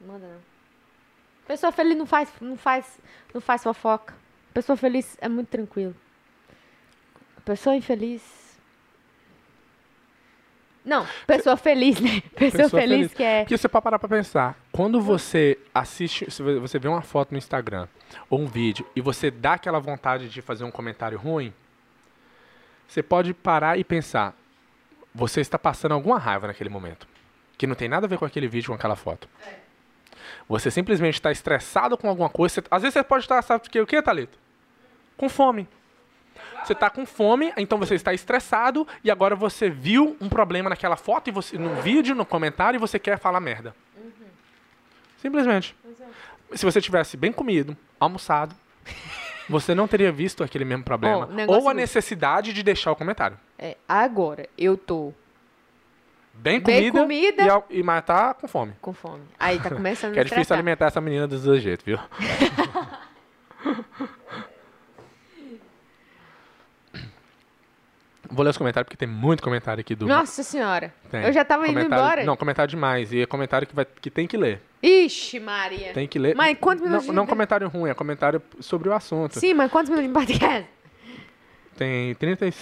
Não manda, não. Pessoa feliz não faz, não faz, não faz fofoca. Pessoa feliz é muito tranquilo. Pessoa infeliz... Não, pessoa feliz, né? Pessoa, Pessoa feliz, feliz. que é... Porque você pode parar pra pensar. Quando você assiste, se você vê uma foto no Instagram ou um vídeo e você dá aquela vontade de fazer um comentário ruim, você pode parar e pensar. Você está passando alguma raiva naquele momento. Que não tem nada a ver com aquele vídeo, com aquela foto. Você simplesmente está estressado com alguma coisa. você- às vezes você pode estar, sabe o que, o que, Thalita? Com fome. Você está com fome, então você está estressado e agora você viu um problema naquela foto e você no vídeo, no comentário e você quer falar merda. Simplesmente. Se você tivesse bem comido, almoçado, você não teria visto aquele mesmo problema ou a necessidade de deixar o comentário. é, agora, eu tô Bem Bem comida, comida. E, e matar com fome. com fome. Aí tá começando a Que é difícil estressar. alimentar essa menina dos dois jeitos, viu? Vou ler os comentários porque tem muito comentário aqui do. Nossa senhora. Tem. Eu já tava indo embora. Não, comentário demais. E é comentário que, vai, que tem que ler. Ixi, Maria. Tem que ler. Mas quantos minutos Não, não comentário ruim, é comentário sobre o assunto. Sim, mas quantos minutos de podcast? Tem 30 e...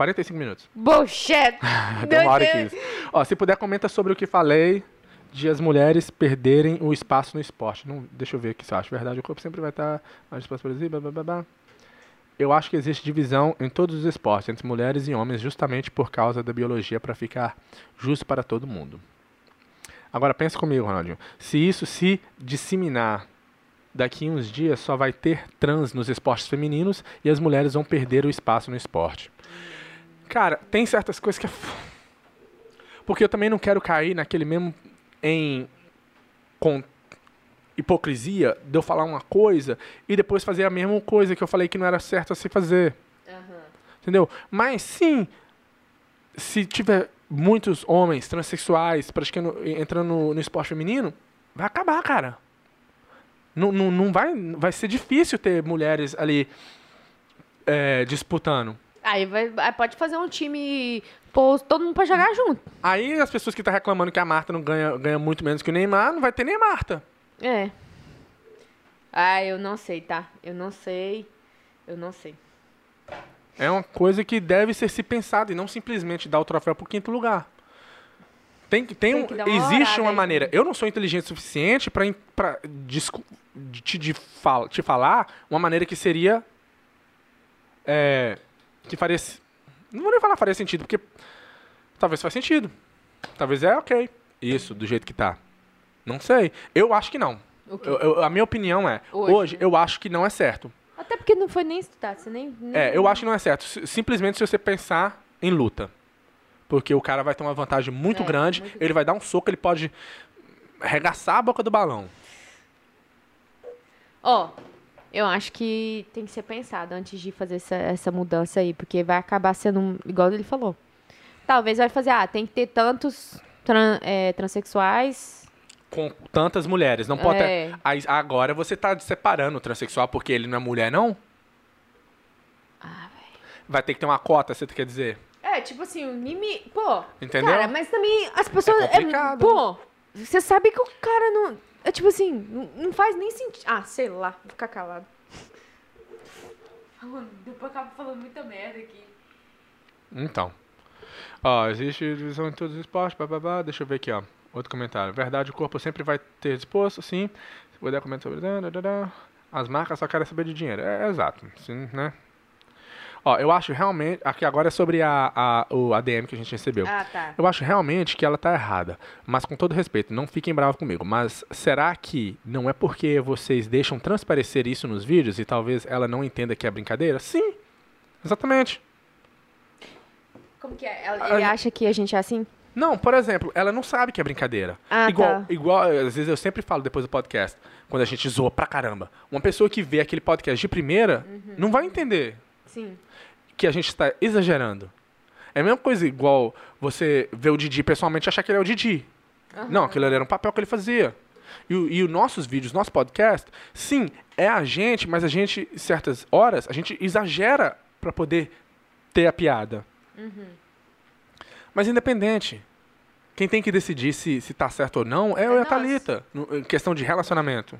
45 minutos. Bullshit. Meu uma hora e Deus. 15. Ó, se puder, comenta sobre o que falei de as mulheres perderem o espaço no esporte. Não, deixa eu ver aqui se eu acho verdade. O corpo sempre vai estar mais espaço para blá, blá, blá, blá. Eu acho que existe divisão em todos os esportes, entre mulheres e homens, justamente por causa da biologia, para ficar justo para todo mundo. Agora, pensa comigo, Ronaldinho. Se isso se disseminar daqui a uns dias, só vai ter trans nos esportes femininos e as mulheres vão perder o espaço no esporte. Cara, tem certas coisas que é. Porque eu também não quero cair naquele mesmo. em. com hipocrisia de eu falar uma coisa e depois fazer a mesma coisa que eu falei que não era certo a se fazer. Entendeu? Mas sim, se tiver muitos homens transexuais praticando, entrando no, no esporte feminino, vai acabar, cara. Não, não, não vai, vai ser difícil ter mulheres ali é, disputando. Aí, vai, aí pode fazer um time. Todo mundo pra jogar junto. Aí as pessoas que estão reclamando que a Marta não ganha, ganha muito menos que o Neymar, não vai ter nem Marta. É. Ah, eu não sei, tá? Eu não sei. Eu não sei. É uma coisa que deve ser se pensada e não simplesmente dar o troféu pro quinto lugar. Tem, tem, Tem um- que uma existe uma aí. maneira. Eu não sou inteligente o suficiente para te, de fal- te falar uma maneira que seria. é, que faria. Não vou nem falar faria sentido, porque talvez faz sentido. Talvez é ok. Isso, do jeito que tá. Não sei. Eu acho que não. Eu- eu- a minha opinião é, Hoje, hoje, né? eu acho que não é certo. Até porque não foi nem estudado. Você nem. nem- É, eu acho que não é certo. Simplesmente se você pensar em luta. Porque o cara vai ter uma vantagem muito É, grande, muito ele vai dar um soco, ele pode arregaçar a boca do balão. Ó, eu acho que tem que ser pensado antes de fazer essa, essa mudança aí, porque vai acabar sendo igual ele falou. Talvez vai fazer, ah, tem que ter tantos tran- é, transexuais. Com tantas mulheres. Não pode É. ter- agora você tá separando o transexual porque ele não é mulher, não? Ah, velho. Vai ter que ter uma cota, você quer dizer? É, tipo assim, o mimi. Pô. Entendeu? Cara, mas também as pessoas. É complicado. pô, você sabe que o cara não. É tipo assim, não, faz nem sentido. Ah, sei lá, vou ficar calado. Depois acaba falando muita merda aqui. Então. Ó, existe divisão em todos os esportes, bababá. Deixa eu ver aqui, ó. Outro comentário. Verdade, o corpo sempre vai ter disposto, sim. Se puder comentar sobre. da, da, da, da. As marcas só querem saber de dinheiro. É, exato. Sim, né? Ó, eu acho realmente. Aqui agora é sobre a, a, o ADM que a gente recebeu. Ah, tá. Eu acho realmente que ela tá errada. Mas com todo respeito, não fiquem bravos comigo. Mas será que não é porque vocês deixam transparecer isso nos vídeos e talvez ela não entenda que é brincadeira? Sim. Exatamente. Como que é? Ela- Ele acha que a gente é assim? Não, por exemplo, ela não sabe que é brincadeira. Ah, igual, tá. igual, às vezes eu sempre falo depois do podcast, quando a gente zoa pra caramba. Uma pessoa que vê aquele podcast de primeira Uhum. não vai entender Sim. Que a gente está exagerando. É a mesma coisa igual você ver o Didi pessoalmente e achar que ele é o Didi. Não, aquilo ali era um papel que ele fazia. E, e os nossos vídeos, nosso podcast, sim, é a gente, mas a gente, em certas horas, a gente exagera pra poder ter a piada. Mas independente. Quem tem que decidir se, se tá certo ou não é, eu e a. Thalita, no- questão de relacionamento.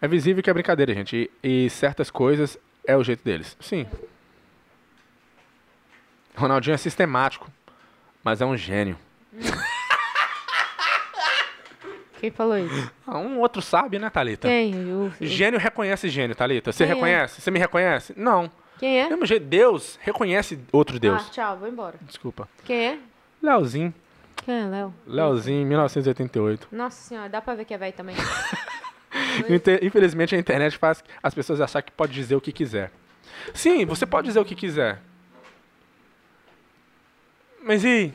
É visível que é brincadeira, gente. E, e certas coisas é o jeito deles. Sim. Ronaldinho é sistemático, mas é um gênio. Quem falou isso? Ah, um outro sabe, né, Thalita? Quem? Eu- Gênio reconhece gênio, Thalita. Você Quem é? reconhece? Você me reconhece? Não. Quem é? Mesmo jeito, Deus reconhece outro Deus. Ah, tchau, vou embora. Desculpa. Quem é? Leozinho. Quem é, Léo? Leozinho, 1988. Nossa senhora, dá pra ver que é velho também. Infelizmente a internet faz as pessoas achar que pode dizer o que quiser. Sim, você pode dizer o que quiser. Mas e?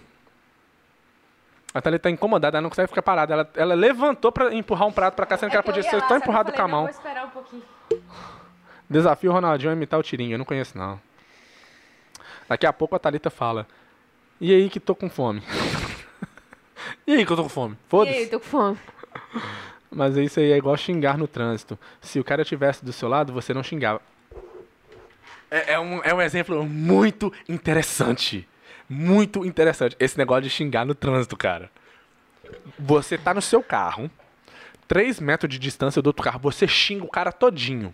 A Thalita tá incomodada, ela não consegue ficar parada. Ela, ela levantou pra empurrar um prato pra cá, sendo que ela podia ser tão empurrado com a mão. Vou esperar um pouquinho. Desafio Ronaldinho a imitar o Tirinho. Eu não conheço, não. Daqui a pouco a Thalita fala. E aí que tô com fome? e aí que eu tô com fome? E aí, Foda-se. tô com fome. Mas isso aí é igual xingar no trânsito. Se o cara estivesse do seu lado, você não xingava. É, é um, é um exemplo muito interessante. Muito interessante. Esse negócio de xingar no trânsito, cara. Você tá no seu carro, 3 metros de distância do outro carro, você xinga o cara todinho.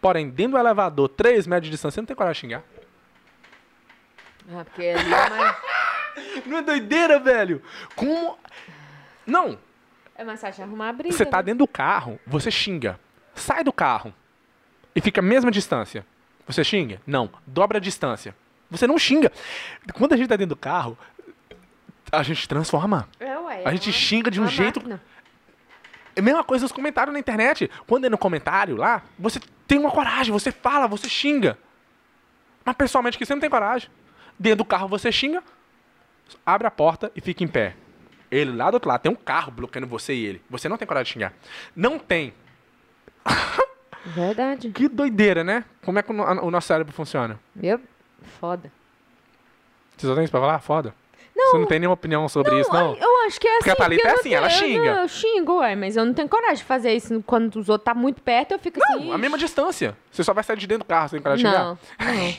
Porém, dentro do elevador, 3 metros de distância, você não tem coragem de xingar. Ah, porque ali é mais, Não é doideira, velho? Como. Não, é mais fácil arrumar a briga. Você tá né? dentro do carro, você xinga. Sai do carro e fica a mesma distância. Você xinga? Não. Dobra a distância. Você não xinga. Quando a gente tá dentro do carro, a gente transforma. É, ué. A é gente uma- xinga de um jeito. máquina. É a mesma coisa nos comentários na internet. Quando é no comentário lá, você tem uma coragem, você fala, você xinga. Mas pessoalmente que você não tem coragem. Dentro do carro você xinga, abre a porta e fica em pé. Ele lá do outro lado tem um carro bloqueando você e ele. Você não tem coragem de xingar. Não tem. Verdade. Que doideira, né? Como é que o o nosso cérebro funciona? Meu, foda. Você só tem isso pra falar? Foda. Você não tem nenhuma opinião sobre isso, não? Eu acho que é assim. Porque a Thalita é não assim, ela xinga. Eu, eu xingo, ué, mas eu não tenho coragem de fazer isso quando os outros tá muito perto, eu fico assim. Não, a mesma distância. Você só vai sair de dentro do carro sem coragem de Não, xingar. não.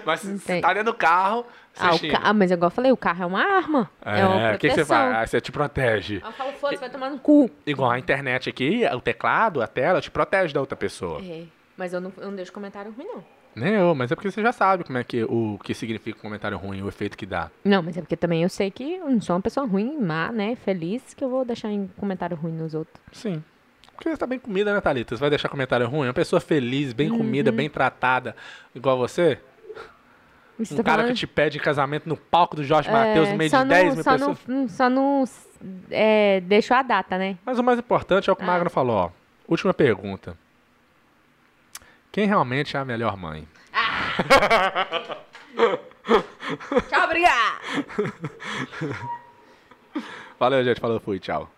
Mas se tá dentro do carro, Ah, ca... ah, mas igual eu falei, o carro é uma arma. É, uma É, o que, que você proteção. faz? Ah, você te protege. Eu falo, foda-se, vai tomar no cu. Igual a internet aqui, o teclado, a tela, te protege da outra pessoa. É, mas eu não, eu não deixo comentário ruim, não. Nem eu, mas é porque você já sabe como é que o que significa um comentário ruim, o efeito que dá. Não, mas é porque também eu sei que eu não sou uma pessoa ruim, má, né? Feliz, que eu vou deixar em comentário ruim nos outros. Sim. Porque você tá bem comida, né, Thalita? Você vai deixar comentário ruim? Uma pessoa feliz, bem Uhum. comida, bem tratada, igual você? Você Um tá cara falando- que te pede casamento no palco do Jorge É, Matheus, no meio de 10 mil só pessoas. Não, só não é, deixou a data, né? Mas o mais importante é o que o Ah. Magno falou, ó. Última pergunta. Quem realmente é a melhor mãe? Tchau, obrigada! Valeu, gente. Falou, fui. Tchau.